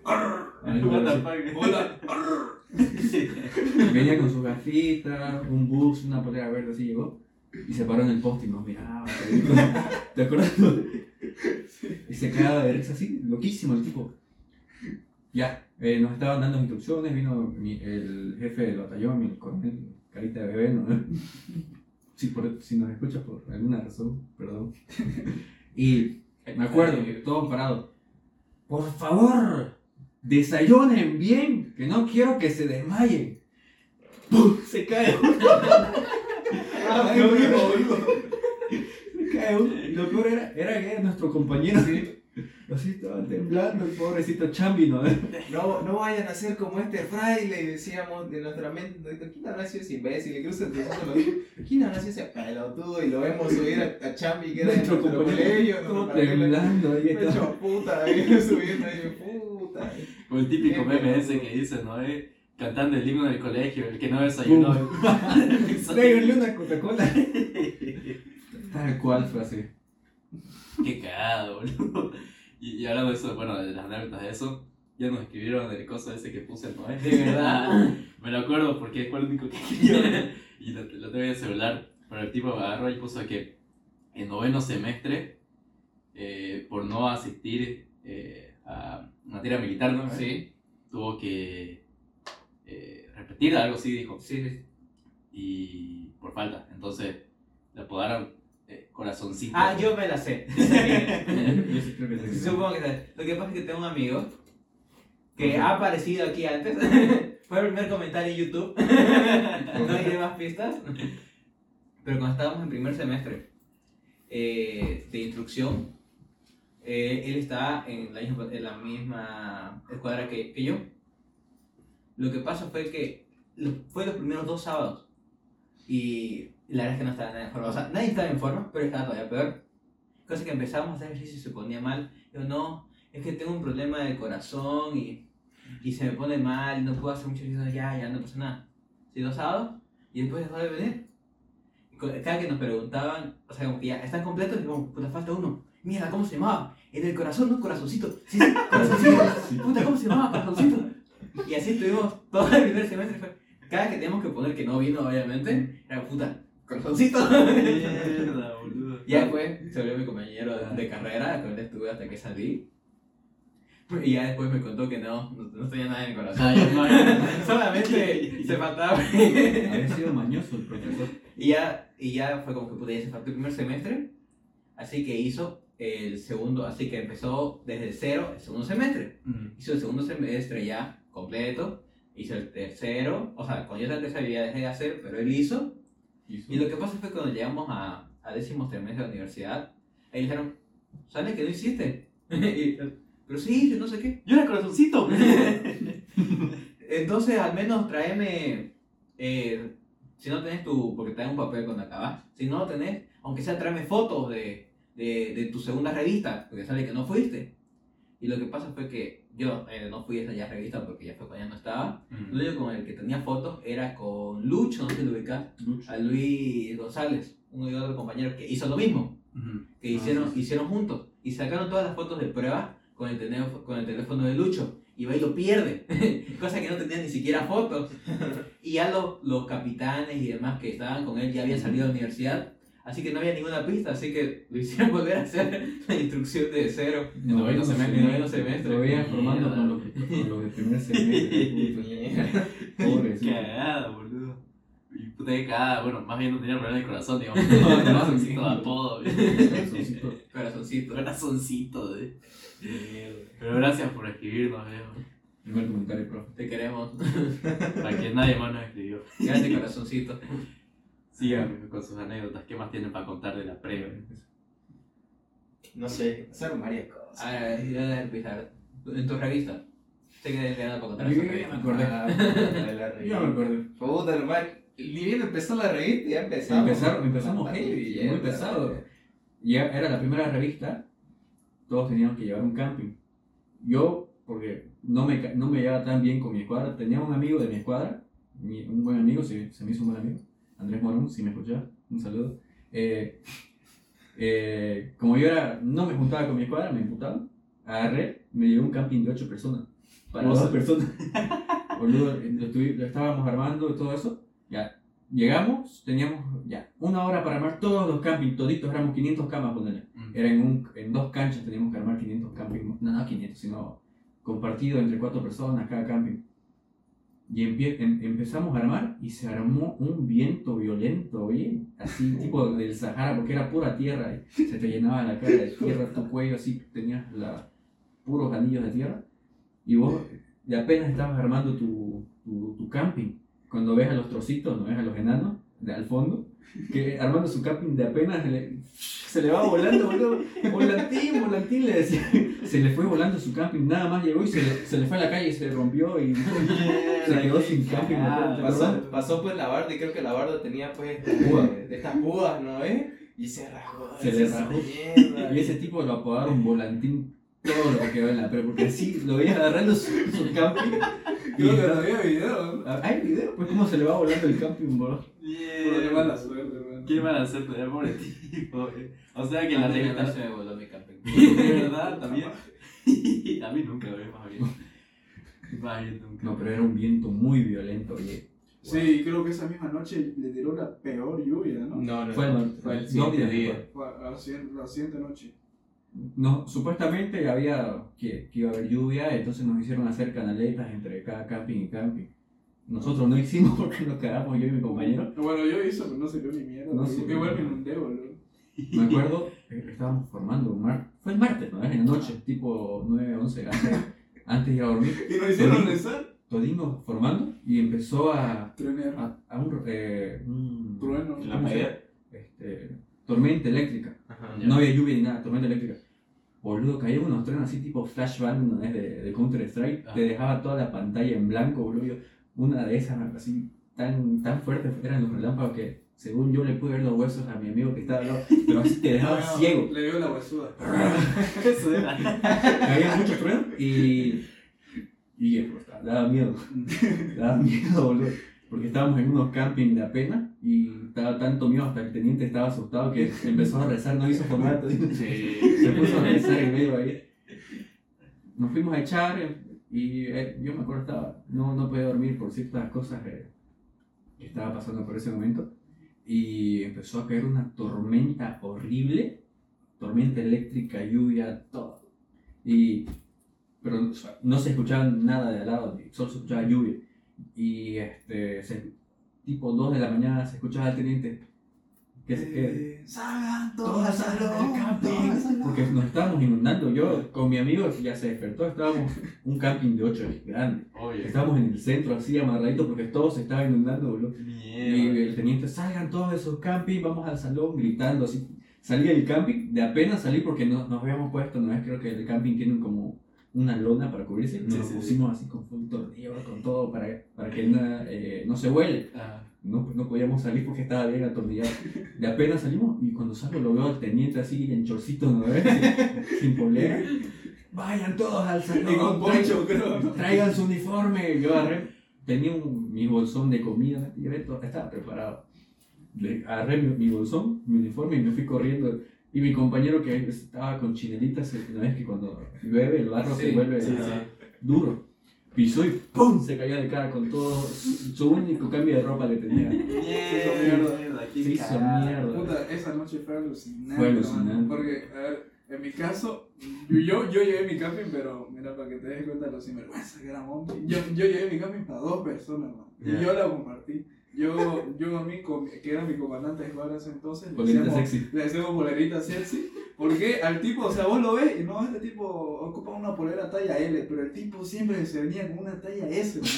Hola. arr". [laughs] Venía con sus gafitas, un bus, una polera verde, así llegó. Y se paró en el poste y nos miraba. [laughs] ¿Te acuerdas? Y se quedaba de risa así, loquísimo el tipo. Ya, eh, nos estaban dando instrucciones, vino mi- el jefe del batallón, el coronel, carita de bebé, ¿no? [laughs] Si, por- si nos escucha por alguna razón, perdón. [laughs] Y me acuerdo, todos parados. Por favor, desayunen bien, que no quiero que se desmayen. ¡Pum! Se cae uno. Ah, vivo, vivo. Se cae uno. Y lo peor era, era que era nuestro compañero. Así estaba temblando el pobrecito Chambi, ¿no? [laughs] No, no vayan a ser como este fraile, decíamos de nuestra mente. ¿Quién habrá sido ese imbécil? Incluso ¿Quién habrá sido ese pelotudo? Y lo vemos subir a, a Chambi, que era de Nuestro compañero colegio. todo temblando ahí Me estaba. hecho puta, ahí [laughs] subiendo ahí, puta. O el típico meme ese que dice, ¿no? Eh, Cantando el himno del colegio, el que no desayunó. Tráiganle [laughs] una Coca-Cola. Tal cual fue así. Qué cagado, boludo. Y, y hablando de eso, bueno, de las anécdotas de eso, ya nos escribieron el coso ese que puse, ¿no? [laughs] De verdad. [laughs] Me lo acuerdo porque fue el único que escribió. [laughs] y lo, lo tengo en el celular. Pero el tipo agarró y puso que en noveno semestre, eh, por no asistir eh, a materia militar, ¿no? Sí. Tuvo que eh, repetir algo así, dijo. Sí, sí. y por falta. Entonces, le apodaron eh, Corazoncito. Ah, yo me la sé. [laughs] Yo sí creo que sí. Supongo que sé. Lo que pasa es que tengo un amigo que ha aparecido aquí antes. [laughs] Fue el primer comentario en YouTube. [laughs] no hay más pistas. Pero cuando estábamos en primer semestre eh, de instrucción, eh, él estaba en la misma, en la misma escuadra que, que yo. Lo que pasa fue que fue los primeros dos sábados. Y la verdad es que no estaba nada en forma. O sea, nadie estaba en forma, pero estaba todavía peor. Cosa que empezamos a hacer ejercicio y se ponía mal. Yo, no, es que tengo un problema de corazón y, y se me pone mal y no puedo hacer mucho ejercicio. Ya, ya, no pasa nada. Sí, dos sábados y después dejó de venir. Y Cada que nos preguntaban, o sea, como que ya, ¿están completos? Y puta, falta uno. Mierda, ¿cómo se llamaba? El del corazón, no corazoncito. Sí, sí, [laughs] corazoncito. Puta, ¿cómo se llamaba? Corazoncito. Y así estuvimos todo el primer semestre. Cada que teníamos que poner que no vino, obviamente, era puta, corazoncito. [laughs] Mierda, boludo. Ya después se volvió mi compañero de, carrera, con él estuve hasta que salí. Y ya después me contó que no, no, no tenía nada en el corazón. Ay, hermano. [laughs] Solamente [laughs] se faltaba. Había sido mañoso el profesor. y, ya, y ya fue como que pude, se faltó el primer semestre. Así que hizo el segundo, así que empezó desde cero el segundo semestre. Mm. Hizo el segundo semestre ya completo. Hizo el tercero, o sea, cuando yo el tercero ya dejé de hacer, pero él hizo. Y lo que pasa fue cuando llegamos a, a décimo trimestre de la universidad, ahí dijeron, ¿sabes que no hiciste? [laughs] Y, pero sí hice, no sé qué. Yo era corazoncito. [laughs] Entonces, al menos tráeme, eh, si no tenés tu, porque dan un papel cuando acabas, si no lo tenés, aunque sea tráeme fotos de, de, de tu segunda revista, porque sale que no fuiste. Y lo que pasa fue que yo eh, no fui a esa ya revista porque ya fue cuando ya no estaba. Lo único con el que tenía fotos era con Lucho, no sé si lo ubicás, a Luis González, uno y otro compañero que hizo lo mismo, que Ah, hicieron, sí, hicieron juntos. Y sacaron todas las fotos de prueba con el, teléfono, con el teléfono de Lucho. Y va y lo pierde, [laughs] cosa que no tenía ni siquiera fotos. [laughs] Y ya los, los capitanes y demás que estaban con él ya habían salido de la universidad, así que no había ninguna pista, así que lo hicieron [laughs] volver a hacer la instrucción de cero. En noveno semestre. En noveno semestre. Lo veía formando con los, con los de primer semestre. [laughs] Pobre. Cagada, boludo. Y puta de cagada, bueno, más bien no tenía problema de corazón, digamos. [laughs] No, corazoncito de apodo, Corazoncito. Corazoncito. Corazoncito, de. Pero gracias por escribirnos, viejo. Primer comentario, profe. Te queremos. Para que nadie más nos escribió. Grande corazoncito. Sigan con sus anécdotas. ¿Qué más tienen para contar de la previa? No sé, hacer varias cosas. Ahora, yo debo empezar. En tu revista. Sé que algo para contar. Yo [laughs] ya me acordé. Ah, Yo me acuerdo. Puta, hermano. Ni bien empezó la revista, ya empezamos. Empezaron, empezamos heavy, bien, muy pesado. Ya era la primera revista, todos teníamos que llevar un camping. Yo, porque no me, ca- no me llevaba tan bien con mi escuadra, tenía un amigo de mi escuadra, mi- un buen amigo, se, se me hizo un buen amigo, Andrés Morón, si me escuchás, un saludo. Eh, eh, como yo era, no me juntaba con mi escuadra, me imputaba, agarré, me llevé un camping de 8 personas, para Vos- dos personas. [laughs] Boludo, lo, estábamos armando y todo eso, ya. Llegamos, teníamos ya una hora para armar todos los campings, toditos, éramos 500 camas, ponele. Era en, un, en dos canchas, teníamos que armar 500 camping, no, no 500, sino compartido entre cuatro personas cada camping. Y empie- em- empezamos a armar y se armó un viento violento, bien, así [laughs] tipo del Sahara, porque era pura tierra, y se te llenaba la cara de tierra, tu cuello así, tenías la, puros anillos de tierra, y vos de apenas estabas armando tu, tu, tu camping. Cuando ves a los trocitos, no ves a los enanos, de al fondo, que armando su camping de apenas le- se le va volando, boludo. Volantín, volantín, le decía. Se le fue volando su camping, nada más llegó y se le, se le fue a la calle y se rompió y [laughs] se quedó sin camping. boludo. ¿Te Pasó, pasó pues la barda y creo que la barda tenía pues Púa. de estas púas, ¿no eh? Y se rajó. Se le rajó. Mierda. Y ese tipo lo apodaron volantín todo lo que quedó en la pre, porque así lo veías agarrando su, su camping. [laughs] Y Creo que no había video, ¿no? hay video, pues cómo se le va volando el camping, boludo. Por qué mala suerte, hermano. ¿Qué van a hacer todavía, pobre tipo? eh? O sea que la A mí revista. se me voló mi camping. [laughs] De verdad, también. [laughs] A mí nunca, güey, más bien. Más bien nunca. No, pero era un viento muy violento, oye. Sí, creo que esa misma noche le tiró la peor lluvia, ¿no? No, no. Fue el, Fue el siguiente día. después. Fue a la siguiente, la siguiente noche. No, supuestamente había que, que iba a haber lluvia, entonces nos hicieron hacer canaletas entre cada camping y camping. nosotros no [laughs] hicimos porque nos cagamos yo y mi compañero. Bueno, yo hice, pero no se vio ni mierda. No vio. Igual me inundé, boludo. Me acuerdo, eh, estábamos formando un mar... Fue el martes, ¿no? En la noche, tipo 9, 11, [laughs] antes, antes de ir a dormir. Y nos hicieron rezar. Todino formando y empezó a, Trenear. a, a un, eh, un- Trueno. En la pared. este, tormenta eléctrica. Ajá. No había lluvia ni nada, tormenta eléctrica. Boludo, caían unos trenes así tipo flashbang, ¿no es? De, de Counter Strike. Ah. Te dejaba toda la pantalla en blanco, boludo. Una de esas así tan, tan fuertes eran los relámpagos que, según yo, le pude ver los huesos a mi amigo que estaba al lado. Pero así te dejaba [laughs] ciego. Le dio la huesuda. [laughs] Eso era. Caían muchos truenos y. Y eh, pues, daba miedo. [laughs] daba miedo, boludo. Porque estábamos en unos camping de apenas y estaba tanto miedo hasta el teniente estaba asustado que [laughs] empezó a rezar, no hizo formato. Sí. Se puso a rezar en medio ahí. Nos fuimos a echar y eh, yo me acuerdo estaba, no, no podía dormir por ciertas cosas eh, que estaba pasando por ese momento. Y empezó a caer una tormenta horrible, tormenta eléctrica, lluvia, todo. Y, pero o sea, no se escuchaba nada de al lado, solo se escuchaba lluvia. Y este, se- tipo 2 de la mañana se escuchaba al teniente que se que, Eh, Salgan todos todas al salgan salón. camping, al salón. porque nos estábamos inundando. Yo con mi amigo ya se despertó, estábamos [laughs] un camping de 8 grande. Obvio. Estábamos en el centro así amarraditos porque todo se estaba inundando, boludo. Y Mierda. el teniente, salgan todos de esos camping, vamos al salón gritando así. Salí del camping, de apenas salí porque no- nos habíamos puesto, no es creo que el camping tiene como una lona para cubrirse. Nos Sí, sí, pusimos así con un tornillo, con todo para, para que na- eh, no se huele. Ah, No, no podíamos salir porque estaba bien atornillado. De apenas salimos y cuando salgo lo veo al teniente así en chorcito, ¿no ves? Sin, sin polera. Vayan todos al salón. Con poncho, creo. Traigan su uniforme. Yo agarré, tenía un, mi bolsón de comida, y estaba preparado. Le agarré mi, mi bolsón, mi uniforme y me fui corriendo. Y mi compañero que estaba con chinelitas, una vez que cuando llueve el barro se Sí, vuelve sí, ah, duro. Pisó y ¡pum! se cayó de cara con todo su, único cambio de ropa que tenía. [laughs] Mierda, qué Se hizo mierda. Puta, esa noche fue alucinante. Fue alucinante. hermano, Porque, a ver, en mi caso, yo, yo, yo llevé mi camping, pero mira, para que te des cuenta de lo sinvergüenza que éramos. Yo, yo llevé mi camping para dos personas, hermano. Ya. Y yo la compartí. Yo, yo a mí, que era mi comandante de escuadra ese entonces, le decíamos, sexy. le decíamos polerita sexy. Porque al tipo, o sea, vos lo ves y no, este tipo ocupa una polera talla L, pero el tipo siempre se venía con una talla S, hermano.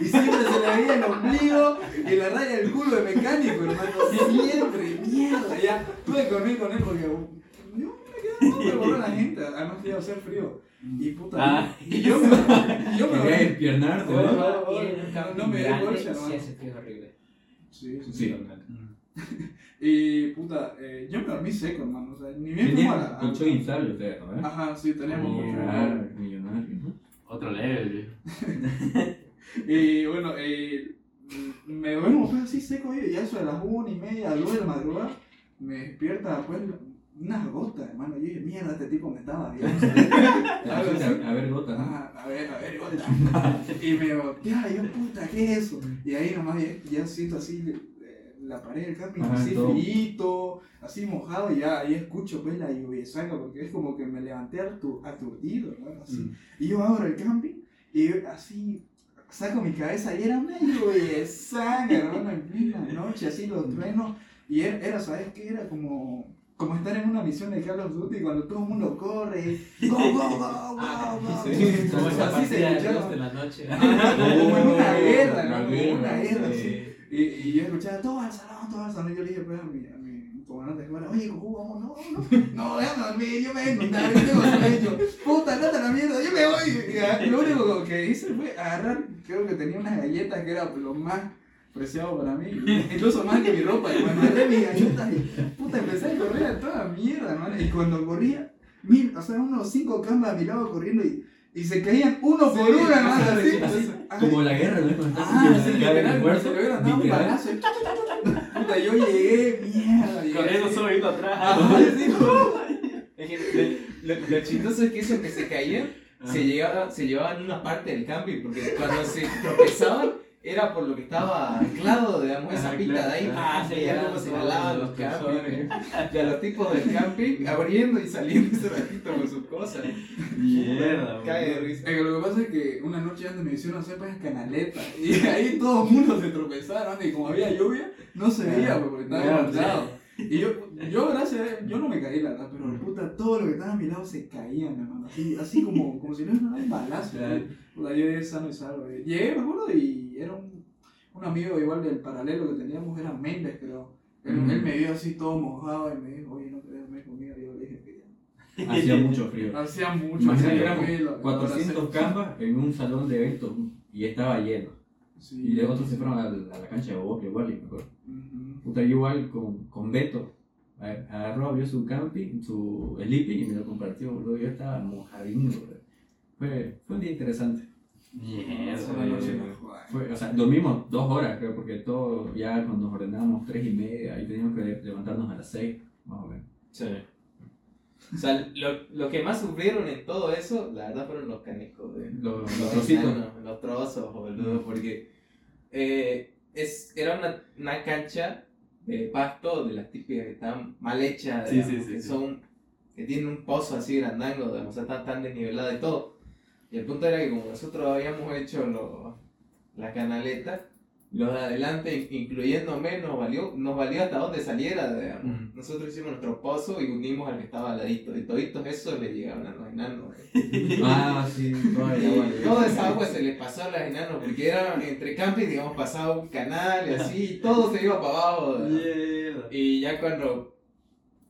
Y siempre se le veía el ombligo y la raya del culo de mecánico, hermano. Siempre, mierda. Ya tuve que dormir con él porque revolver [laughs] a la gente. Además que iba a hacer frío. Y puta. Ah. Y yo me, y yo [laughs] me Quería Bueno, ¿no? no, no me colcha, hermano. Sí, ese frío es horrible. Sí, sí, Sí. Totalmente. [laughs] Y puta, eh, yo me dormí seco, hermano. O sea, ni bien como a la. colchón inflable ustedes, ¿no? ¿Eh? Ajá, sí, teníamos. Millonario, millonario, ¿no? Otro level. Y bueno, eh, me duermo pues así seco y ya eso de las una y media, dos de la madrugada, me despierta pues unas gotas, hermano. Yo dije, mierda, este tipo me estaba [laughs] viendo. A, ver gotas. Ajá, a ver, a ver, gotas. y me voltea, y yo, puta, ¿qué es eso? Y ahí nomás ya, ya siento así eh, la pared del camping, Ajá, así frito, así mojado, y ya ahí escucho pues la lluvia saca, porque es como que me levanté atur- aturdido, hermano, así. Mm. Y yo abro el camping y así saco mi cabeza y era una lluvia hermano, en plena noche, así los truenos. Y era, era, ¿sabes qué? Era como, como estar en una misión de Call of Duty cuando todo el mundo corre. [laughs] ¡Go, go, go, go, go! Sí, Como esa así se de escuchaba. En la noche. Como en una guerra, como guerra, una guerra, sí. Y, y yo escuchaba todo al salón, todo al salón. Y yo le dije pues, a mi, a mi comandante de escuela, oye, Cojú, vamos, no, no, no, déjame dormir, yo me vengo, [laughs] yo tengo sueño. Puta, andate a la mierda, yo me voy. Y a- lo único que hice fue agarrar, creo que tenía unas galletas que era lo más preciado para mí, [laughs] incluso más que mi ropa. Y mis galletas, y, puta, empecé a correr a toda mierda, hermano. Y cuando corría, mil, o sea, unos cinco cambas a mi lado corriendo y, y se caían uno por uno, hermano, así. [laughs] así. Como la guerra, ¿no? Ah, sí, literal, como le dado un balazo. y Puta, yo llegué, mierda. Corriendo solo atrás. Ah, [laughs] sí, Es que lo, lo- chistoso es que eso que se caían se, llevaba, se llevaban una parte del camping, porque cuando se tropezaban, era por lo que estaba anclado, digamos, esa Ah, claro, de ahí. Ah, sí, ya, cómo se no, jalaban los campings. Y a los tipos del camping abriendo y saliendo ese ratito con sus cosas. Mierda, Cae de risa. Es que lo que pasa es que una noche antes me hicieron hacer pues canaleta y [laughs] ahí todo el mundo se tropezaron y como había lluvia no se veía pues, porque estaba inundado. Y yo, yo gracias a Dios, yo no me caí la verdad, pero puta, todo lo que estaba a mi lado se caían, hermano, así, así como, como si no fuera un balazo. Claro. Puta, yo llegué sano y salvo. eh. Llegué, me acuerdo, y era un, un amigo igual del paralelo que teníamos, era Méndez, creo. Él, Mm. él me vio así todo mojado y me dijo, oye, no querés dormir conmigo. Yo le dije que ya. Hacía mucho frío. Hacía mucho Imagínate, frío, éramos y lo- 400 campas en un salón de eventos y estaba lleno. Sí. Y de otros se fueron a la, a la cancha de Boca igual, y me acuerdo. Ujú. Puta, yo igual con, con Beto. Agarró, abrió su camping, su sleeping y me lo compartió, boludo. Yo estaba mojadinho, boludo. Fue, fue un día interesante. Noche joda. Fue, o sea, dormimos dos horas, creo, porque todo, ya cuando nos ordenábamos tres y media, ahí teníamos que levantarnos a las seis, más o menos. Sí. O sea, lo, lo que más sufrieron en todo eso, la verdad, fueron los canecos. de- Los, los los trocitos. enanos, los trozos, boludo, porque eh, es, era una, una cancha de pasto de las típicas que están mal hechas, digamos, sí, sí, que sí. son, que tienen un pozo así grandango, digamos, o sea, está tan desnivelada y todo. Y el punto era que como nosotros habíamos hecho lo- la canaleta, los de adelante, incluyéndome, nos valió, nos valió hasta donde saliera, digamos. Nosotros hicimos nuestro pozo y unimos al que estaba al ladito, y toditos esos le llegaban a los enanos. [laughs] Ah, sí, toda esa agua se les pasó a los enanos, porque era entre camping, digamos, pasaba un canal y así, y todo se iba para abajo. Mierda. Y ya cuando,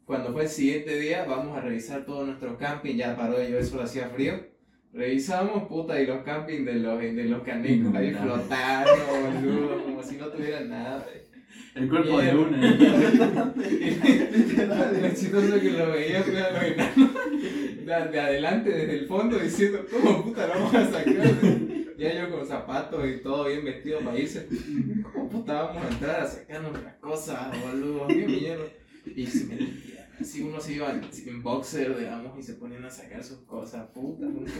cuando fue el siguiente día, vamos a revisar todo nuestro camping, ya paró de llover, solo hacía frío. Revisamos, puta, y los campings de los, de los canecos ahí flotando, boludo, como si no tuvieran nada. El cuerpo de una. [laughs] Lo chistoso que lo veía fue a los enanos de, de adelante, desde el fondo, diciendo, ¿cómo puta lo vamos a sacar? Ya yo con zapatos y todo bien vestido para irse. ¿Cómo puta vamos a entrar a sacarnos las cosas, boludo? ¿Qué mierda? Y se metían. Así uno se iba en boxer, digamos, y se ponían a sacar sus cosas. Puta, nunca.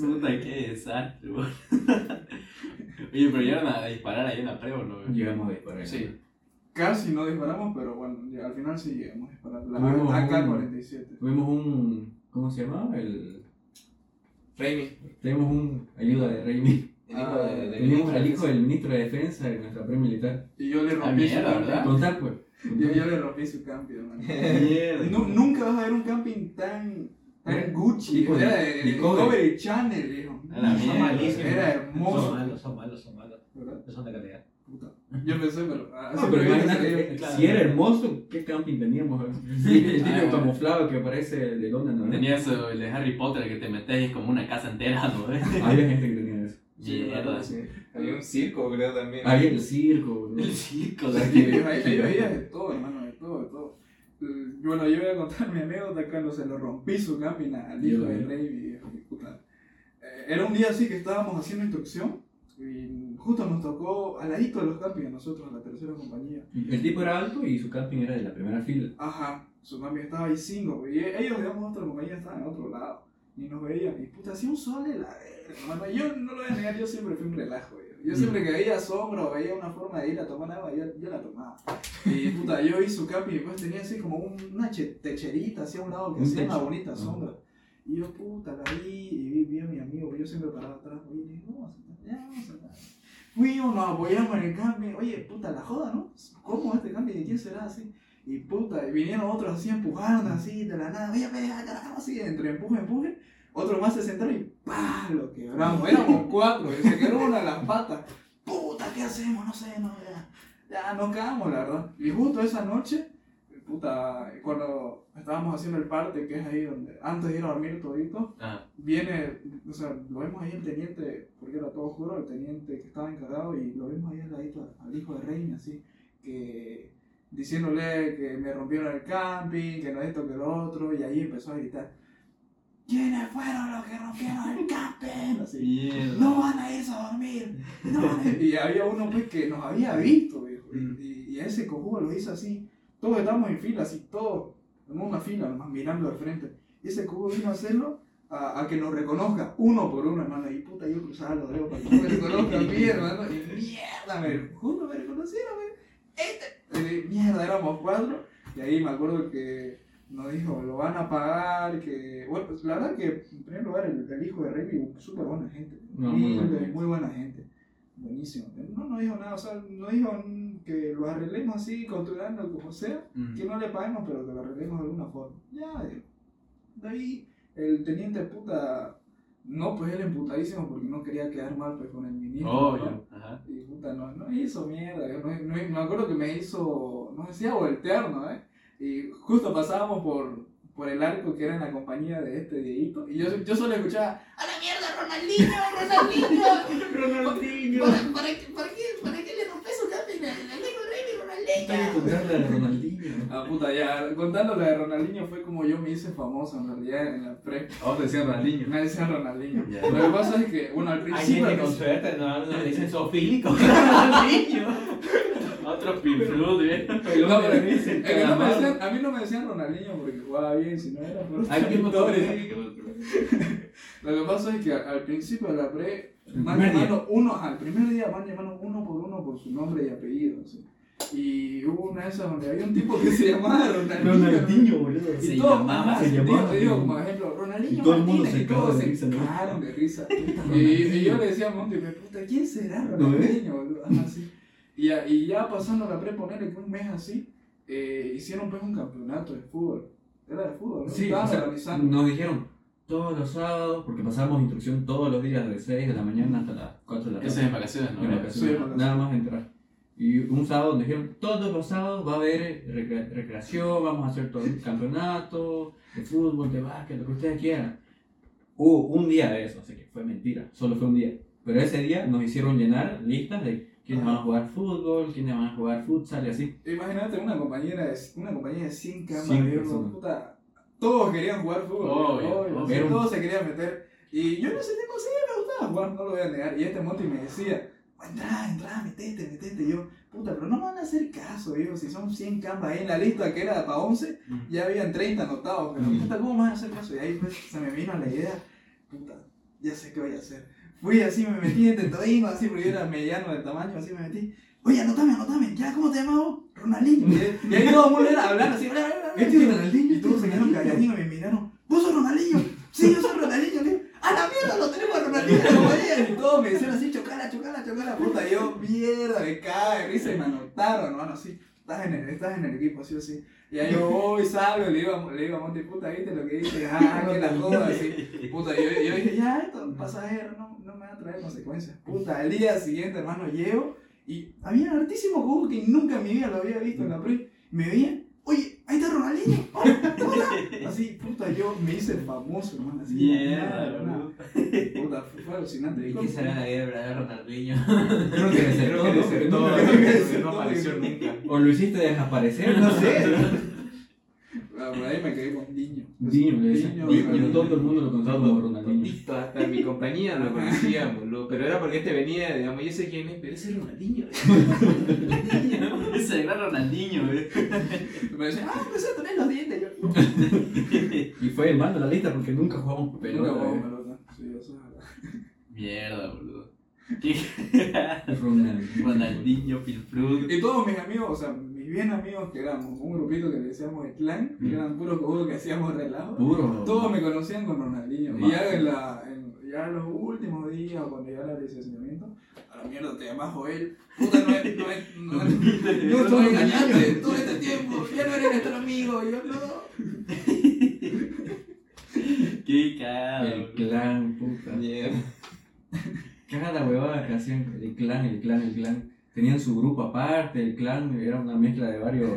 Puta, qué desastre, boludo. [laughs] Oye, pero llegaron a disparar ahí en la pre o no? Llegamos a disparar. Sí. Casi no disparamos, pero bueno, ya al final sí llegamos a disparar. La Tuvimos un- AK-47. Tuvimos un. ¿Cómo se llamaba? El. Raimi, Tenemos un ayuda de Raimi. el hijo de, de Teníamos al hijo del ministro de Defensa de nuestra pre-militar. Y yo le Ah, rompí su. ¿verdad? Contar, pues. Yo, yo le rompí su camping, hermano. [laughs] Mierda. Nu- nunca vas a ver un camping tan, tan Era Gucci. tipo de- Era de Discovery. Discovery Channel, viejo. Son. Era Son hermoso. malos, son malos, son malos. ¿verdad? No son de calidad. Puta. Yo pensé, pero. ah, No, pero imagínate, claro. si era hermoso, ¿qué camping teníamos? Sí, el Ah. camuflado que parece de Londres, ¿no? Tenía eso, el de Harry Potter, que te metes y es como una casa entera, ¿no? Había gente que tenía. Mierda. Sí. Había un circo, creo, también. Había el circo, bro. El circo, sea, que veía de todo, hermano, de todo, de todo. Eh, Bueno, yo voy a contar [laughs] mi anécdota cuando se lo rompí su camping al hijo Yo, de eh. Rey, puta. Eh, Era un día así que estábamos haciendo instrucción y justo nos tocó al ladito de los campings a nosotros, a la tercera compañía. El tipo era alto y su camping era de la primera fila. Ajá, su camping estaba ahí cinco, y ellos, digamos, otra compañía estaban en otro lado. Y nos veían, y puta, hacía un sol de la Yo no lo voy a negar, yo siempre fui un relajo. Yo siempre que veía sombra o veía una forma de ir a tomar agua, yo, yo la tomaba. Y [laughs] puta, yo vi su camping y después tenía así como un- una che- techerita hacia un lado que hacía una bonita Ajá. sombra. Y yo, puta, la vi y vi, vi a mi amigo, yo siempre paraba atrás, oye, le vamos a ya, vamos a. Fuimos, nos apoyamos en el camping, oye, puta, la joda, ¿no? ¿Cómo este camping? ¿De quién será así? Y puta, y vinieron otros así empujando así de la nada, oye, ve, carajo, así, entre empuje, empuje. Otro más se sentaron y ¡pah! Lo quebramos. Éramos cuatro, y se quebró una de las patas. Puta, ¿qué hacemos? No sé, no, ya. Ya nos cagamos, la verdad. Y justo esa noche, puta, cuando estábamos haciendo el parte, que es ahí donde, antes de ir a dormir todito, Ah, viene, o sea, lo vemos ahí el teniente, porque era todo oscuro, el teniente que estaba encargado, y lo vemos ahí al ladito al hijo de Reina, así, que diciéndole que me rompieron el camping, que no esto, que lo otro, y ahí empezó a gritar, ¿quiénes fueron los que rompieron el camping? [laughs] No van a irse a dormir. No van a-". [laughs] Y había uno pues que nos había visto, viejo, y, y- y a ese cojudo lo hizo así, todos estábamos en fila, así, todos en una fila, nomás mirando de frente. Y ese cojudo vino a hacerlo a, a que nos reconozca uno por uno, hermano. Y puta, yo cruzaba los dedos para que no me reconozca a mí, [laughs] hermano. Y mierda, me, justo me reconocieron, me- este. Y mierda, éramos cuatro. Y ahí me acuerdo que nos dijo, lo van a pagar, que... Bueno, pues, la verdad que en primer lugar el, el hijo de Rey, súper buena gente. No, muy buena. muy buena gente. Buenísimo. No nos dijo nada, o sea, nos dijo que lo arreglemos así, culturando como sea, Mm. que no le paguemos, pero que lo arreglemos de alguna forma. Ya. De ahí, el teniente puta, no, pues él emputadísimo porque no quería quedar mal pues con el ministro. ¿no? Ajá. Y puta, no, no hizo mierda. No, no- me acuerdo que me hizo, no decía voltear, ¿no? ¿Eh? Y justo pasábamos por, por el arco que era en la compañía de este Dieguito. Y yo, yo solo escuchaba, ¡A la mierda, Ronaldinho! ¡Ronaldinho! [laughs] Ronaldinho. ¿Para, para, qué- para, qué, ¿Para qué le rompes su cambio en amigo Rey Tengo que Ronaldinho? contarle a Ronaldinho. [laughs] Ah, puta, ya, contando la de Ronaldinho fue como yo me hice famoso en realidad en la pre. A vos te decían Ronaldinho. Me decían Ronaldinho. Lo que pasa es que, bueno, al Hay principio. gente con suerte, no, [laughs] no le dicen zoofílico. Ronaldinho. Otro pinflud, ¿eh? No, pero que no me decían- a mí no me decían Ronaldinho porque jugaba bien, si no era por Hay que victorias. [laughs] Lo que pasa es que al, principio de la pre van llamando uno, al primer día van llamando uno por uno por su nombre y apellido. Y hubo una de esas donde había un tipo que se llamaba Ronaldinho. Ronaldinho, boludo. Y Se todo- llamaba, se llamaba. Digo, como ejemplo, Ronaldinho Y todo el mundo Martínez, se de se risa, ¿no? cagaron de risa. [laughs] y, y yo le decía a Monty, me, puta, ¿quién será Ronaldinho, boludo? Ajá, sí. Y, ya- y ya pasando la pre, ponerle que un mes así, eh, hicieron pues un campeonato de fútbol. Era de fútbol, ¿no? Sí, o sea, nos dijeron todos los sábados, porque pasábamos instrucción todos los días de 6 de la mañana hasta las 4 de la es tarde. en vacaciones, ¿no? En vacaciones, Sí, nada más entrar. Y un sábado nos dijeron, todos los sábados va a haber recre- recreación, vamos a hacer todo un campeonato de fútbol, de básquet, lo que ustedes quieran. Hubo un día de eso, así que fue mentira, solo fue un día. Pero ese día nos hicieron llenar listas de quiénes van a jugar fútbol, quiénes van a jugar futsal y así. Imagínate una compañera de, una compañía de 100 camas, 100 viejo, personas. puta, todos querían jugar fútbol, Obvio, obvio. un- todos se querían meter. Y yo en ese tiempo sí me gustaba jugar, no lo voy a negar. Y este Monty me decía, entra, entra, metete, metete. Y yo, puta, pero no me van a hacer caso, viejo, si son 100 camas ahí en la lista que era para 11, Mm. ya habían 30 anotados. Pero Mm. puta, ¿cómo me van a hacer caso? Y ahí pues, se me vino la idea, puta, ya sé qué voy a hacer. Fui así, me metí entre todingo, así, porque yo era mediano de tamaño, así me metí. Oye, anotame, anotame, ya, ¿cómo te llamas vos? Ronaldinho. Y, ahí todo el mundo era hablando así, bla, bla, bla. Este es Ronaldinho, Y todos se quedaron calladitos y me miraron, ¿vos sos Ronaldinho? Sí, yo soy Ronaldinho. Le a la mierda, lo tenemos a Ronaldinho. Y todos me decían así, chocala, chocala, chocala, puta. Yo, mierda, me cae, de risa y me anotaron, hermano, así. Estás en el, estás en el equipo, así o sí. Y ahí yo voy, salgo, le digo, le digo a Monty, puta, ¿viste lo que dice? Ah, [laughs] que la joda, así. Puta, yo, yo dije, ya, esto pasajero, no, traer consecuencias. Puta, al día siguiente, hermano, llego y había hartísimos juegos que nunca en mi vida lo había visto en la pre. Me veían, oye, ahí está Ronaldinho. hola, hola". Así, puta, yo me hice famoso, hermano. Así, Mierda. Puta, fue, fue alucinante. ¿Y qué será la vida de Ronaldinho? Creo que desertó, Creo que ¿no? creo que no apareció nunca. O lo hiciste desaparecer, no sé. Ah, Por ahí me quedé con Diño. Le Ronaldinho. todo el mundo lo conocía como Ronaldinho. Hasta en mi compañía lo conocíamos, boludo. Pero era porque este venía, digamos, yo sé quién es, pero ese es [laughs] Ronaldinho. Ese gran Ronaldinho, ¿eh? [laughs] Me decían, ah, empecé a tener los dientes. Yo, [laughs] Y fue el mal de la lista porque nunca jugamos pelota. Nunca jugamos pelota. Sí, eso es verdad. Mierda, boludo. ¿Qué? Ronaldinho. Ronaldinho. Y todos mis amigos, o sea, bien amigos que éramos un grupito que le decíamos el clan, que Mm. eran puros cojudos que hacíamos relajo, Puro. todos me conocían con Ronaldinho. Y ya en, la, en ya en los últimos días, o cuando ya era el licenciamiento, a la mierda te llamas Joel. Puta, no es, no es, no es, [laughs] no No engañaste Ronaldinho. todo este tiempo, ya no eres nuestro amigo. Y yo no. [laughs] Qué cagado. El clan, puta. Mierda. Cada huevada que hacían, el clan, el clan, el clan. Tenían su grupo aparte, el clan era una mezcla de varios,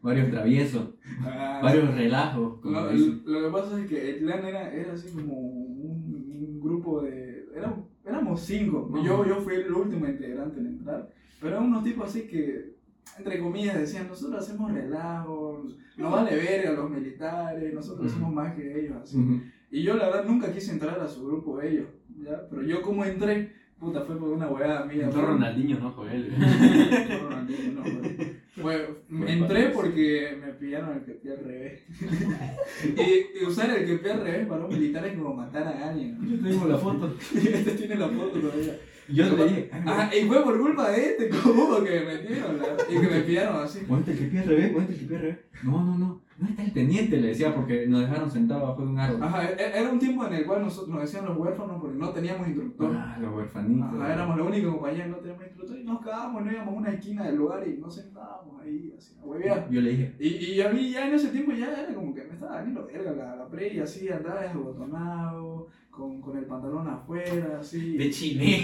varios traviesos, Ah, varios relajos. como Lo, que pasa es que el clan era, era así como un, un grupo de... Era, éramos cinco. Yo, yo fui el último integrante en entrar. Pero eran unos tipos así que, entre comillas, decían, nosotros hacemos relajos, no vale ver a los militares, nosotros somos más que ellos. Así. Y yo la verdad nunca quise entrar a su grupo de ellos. ¿ya? Pero yo como entré, puta, fue por una hueá mía. [laughs] Entró Ronaldinho, no Joel. Fue Ronaldinho, no, fue- Fue entré porque me pillaron el que pie al revés. [laughs] y, y usar el que pie al revés para un militar es como matar a alguien. ¿no? Yo tengo la foto. Y [laughs] este tiene la foto todavía. Yo le dije, "Ay, Ajá, y fue por culpa de este cojudo que me metieron la- y que me pillaron así. Ponte el que pie al revés, ponte el que pie al revés. No, no, no. No está el teniente, le decía, porque nos dejaron sentados bajo de un árbol. Ajá, e- era un tiempo en el cual nosotros nos decían los huérfanos porque no teníamos instructor. Ah, los huerfanitos. Ajá, éramos la única compañía no teníamos instructor y nos cagábamos, no íbamos a una esquina del lugar y nos sentábamos ahí, así, a huevear. Yo le dije, Y, y a mí ya en ese tiempo ya era como que me estaba valiendo verga la, la pre y así andaba desbotonado, con, con el pantalón afuera, así. De chile.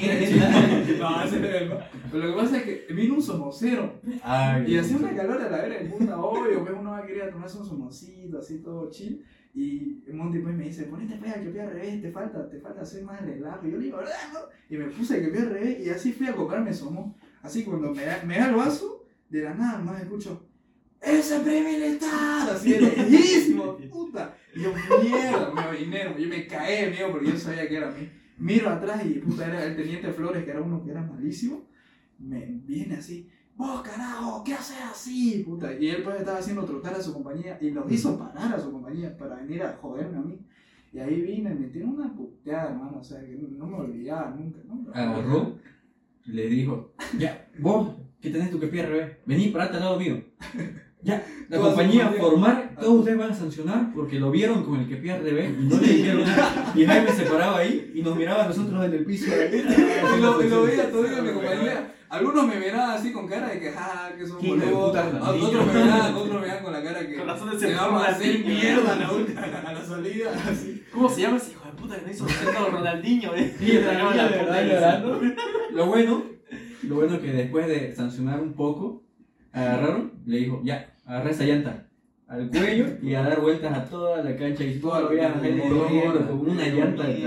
[laughs] no, ese era Pero lo que pasa es que vino un somocero ay. y hacía una calor a la vera de puta, obvio, pues uno quería tomarse un somocito, así todo chill. Y Monty pues me dice, ponete al que pie al revés, te falta, te falta hacer más relajo. Y yo le digo, ¿verdad? no?". Y me puse que pie al revés y así fui a comprarme somo. Así cuando me da, me da el vaso, de la nada más escucho, ¡Ese pre-militar! Así de lejísimo, puta. Y yo, mierda, me dinero. Yo me caí, amigo, porque yo sabía que era mí. Miro atrás y puta, era el teniente Flores, que era uno que era malísimo. Me viene así, vos carajo, ¿qué haces así? Puta. Y él pues estaba haciendo trotar a su compañía y los hizo parar a su compañía para venir a joderme a mí. Y ahí vine, me tiene una puteada, hermano, o sea, que no me olvidaba nunca, nunca. Agarró, le dijo, ya, vos, que tenés tu que pie al revés, vení, parate al lado mío. Ya, la compañía formar, todos ustedes van a sancionar porque lo vieron con el que pie al revés y no le dijeron nada. Y Jaime se paraba ahí y nos miraba a nosotros en el piso. [laughs] Y lo, veía todavía en mi compañía. Algunos me miraban así con cara de que, ja, que son boludos. Otros me miraban, otros me miraban con la cara que Con razón de se vamos a hacer mierda a la, última- a la, salida. Así. ¿Cómo se llama ese hijo de puta que no hizo sentado Ronaldinho, eh? [laughs] Llorando. Lo bueno, lo bueno que después de sancionar un poco, agarraron, le dijo, ya, agarra esa llanta al cuello y a dar vueltas a toda la cancha y todo lo veías a gente con una llanta de y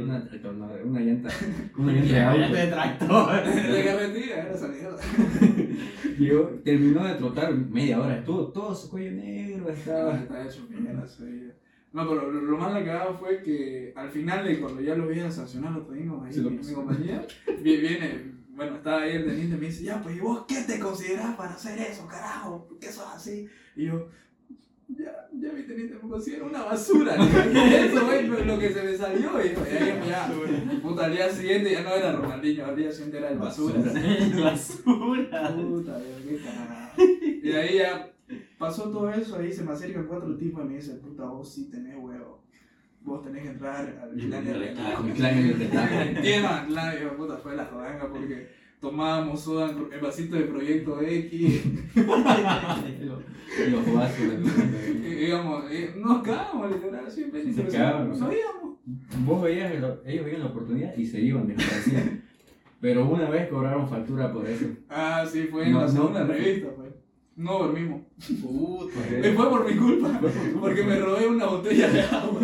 una tractor, una llanta, una llanta de tractor. De carretera, era esa mierda. [laughs] Llegó, terminó de trotar media hora, estuvo todo su cuello negro, estaba. [laughs] Está hecho mierda ese No, pero lo, más cagado fue que al final de cuando ya lo habían sancionado, los tuvimos ahí mi compañía, vi- viene, bueno, estaba ahí el teniente y me dice, ya, pues, ¿y vos qué te considerás para hacer eso, carajo? ¿Por qué sos así? Y yo, ya, ya mi teniente me considera una basura. Eso, güey, lo- lo que se me salió. Y ya, ya. Puta, al día siguiente ya no era Ronaldinho, al día siguiente era el basura. [laughs] Basura. Puta, Dios, qué cagada. Y de ahí ya pasó todo eso, ahí se me acercan cuatro tipos y me dicen, puta, vos sí tenés huevo. Vos tenés que entrar al clan de relajo. Con [laughs] el clan en el relajo. Entiendo, al clan, y yo, puta, fue la jodanga porque tomábamos soda en vasito de Proyecto X. Los, [laughs] los vasos y y [laughs] nos cagamos, literal, siempre. Se pero cagaban, No ¿no? sabíamos. Vos veías, el- ellos veían la oportunidad y se iban, desaparecían. Pero una vez cobraron factura por eso. Ah, sí, fue en la segunda revista, pues. No dormimos. Puta. [laughs] Y fue por mi culpa, porque me robé una botella de agua.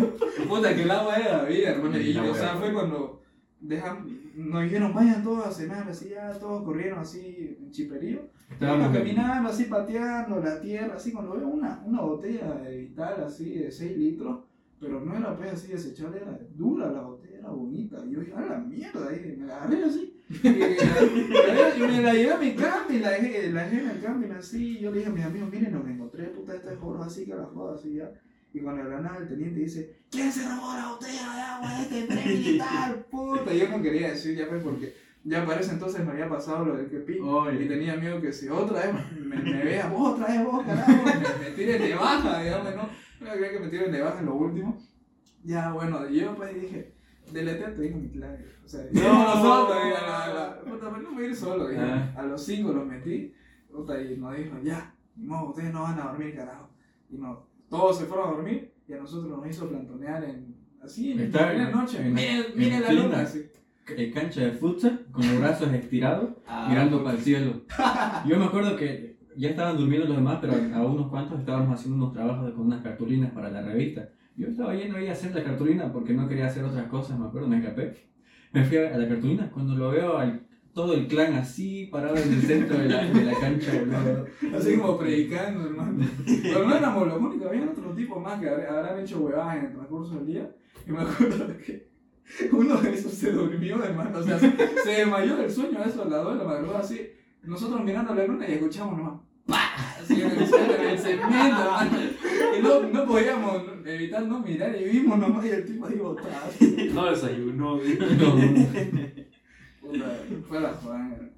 Puta, que el agua era la vida, hermano. Y, o sea, fue cuando dejan, nos dijeron, vayan todos a cenar, así ya, todos corrieron así en chiperío. Estábamos Estábamos caminando, así pateando la tierra, así cuando veo una, una botella de vital, así de 6 litros, pero no era pues así desechable, era dura la botella, era bonita. Y yo dije, a la mierda, y me la agarré así. Y, y me la llevé a mi camping, la dejé, la dejé en el camping así. Y yo le dije a mis amigos, miren, nos encontré, puta, esta es jorro así que la joda así ya. Y cuando el nada el teniente dice, ¿quién se robó la botella de agua de este tren militar? [laughs] Puta, yo no quería decir ya pues porque ya para ese entonces me había pasado lo del que pi. Y tenía miedo que si otra vez me, me vea, vos otra vez vos, carajo, me, me tiren de baja, digamos, no. No quería que me tiren de baja en lo último. Ya, bueno, yo pues dije, deletea tu hijo mi clan. O sea, No. no, la- puta, no me voy a ir solo. dije. Ah. A los cinco los metí, puta, y nos dijo, ya, no, ustedes no van a dormir, carajo. Y no, todos se fueron a dormir y a nosotros nos hizo plantonear en, así, en la noche. en- Miren, en miren la luna, así. en cancha de futsal con los brazos estirados Ah, mirando para el cielo. Yo me acuerdo que ya estaban durmiendo los demás, pero a unos cuantos estábamos haciendo unos trabajos con unas cartulinas para la revista. Yo estaba yendo ahí a hacer la cartulina porque no quería hacer otras cosas, me acuerdo, me escapé. Me fui a la cartulina cuando lo veo al todo el clan así parado en el centro de la, de la cancha, boludo. [laughs] Así como predicando, hermano. Pero no éramos los únicos, había otros tipos más que habrá- habrán hecho huevadas en el transcurso del día. Y me acuerdo que uno de esos se durmió, hermano. O sea, se, se desmayó del sueño, eso a las 2 de la madrugada, así. Nosotros mirando la luna y escuchamos nomás. ¡Pah! Así en el suelo, en el cemento, hermano. Y no, no podíamos evitar no mirar y vimos nomás y el tipo ahí botado. No desayunó. Puta, fue la Juan.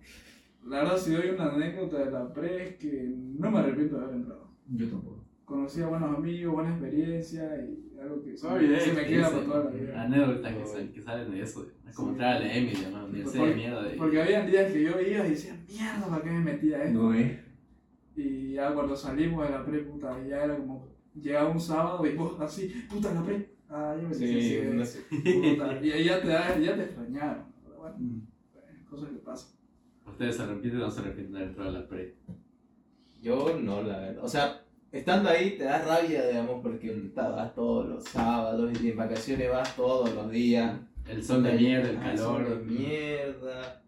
La verdad, si doy una anécdota de la pre, es que no me arrepiento de haber entrado. Yo tampoco. Conocí a buenos amigos, buena experiencia y algo que se, se me queda por toda la vida. Anécdotas que, sal- que salen de eso. Es como Sí. entrar a la Emily, ¿no? Universidad de Porque- mierda. de- Porque había días que yo iba y decía, mierda, ¿para qué me metía esto? No es. Y ya cuando salimos de la pre, puta, ya era como, llegaba un sábado y vos así, puta, la pre. Ah, yo me Sí, sentí así, no sé. [laughs] puta. Y ahí ya te, da- ya te extrañaron. Pero bueno, Mm. cosas que pasan. ¿Ustedes se arrepienten o no se arrepienten de entrado a la pre? Yo no, la verdad. O sea, estando ahí te da rabia, digamos, porque vas todos los sábados y en vacaciones vas todos los días. El sol de mierda, el Ah, calor. sol de mierda.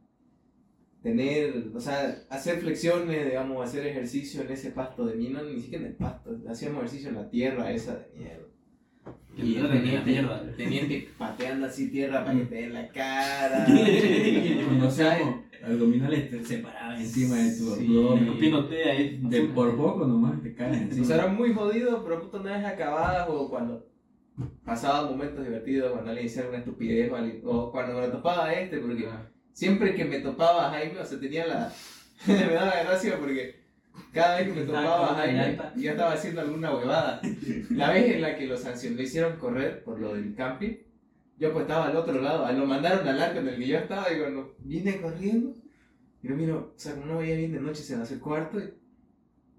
Tener, o sea, hacer flexiones, digamos, hacer ejercicio en ese pasto de mí, no, ni siquiera en el pasto, hacíamos ejercicio en la tierra esa de mierda. Que Y el teniente, teniente pateando así tierra para que te den la cara. [laughs] Cuando O sea, abdominales te separaban encima de tu Sí. abdomen. Ahí. De por poco nomás te caen O encima. sea, era muy jodido, pero puto una vez acababas o cuando pasaban momentos divertidos, cuando alguien hacía una estupidez o, cuando me topaba este, porque Ah, siempre que me topaba a Jaime, o sea, tenía la... [laughs] me daba gracia porque cada vez que me topaba a Jaime, yo estaba haciendo alguna huevada. La vez en la que lo sancionó, lo hicieron correr por lo del camping, yo pues estaba al otro lado, lo mandaron al arco en el que yo estaba y cuando vine corriendo, y yo miro, o sea, como no veía bien de noche, se me hace el cuarto y...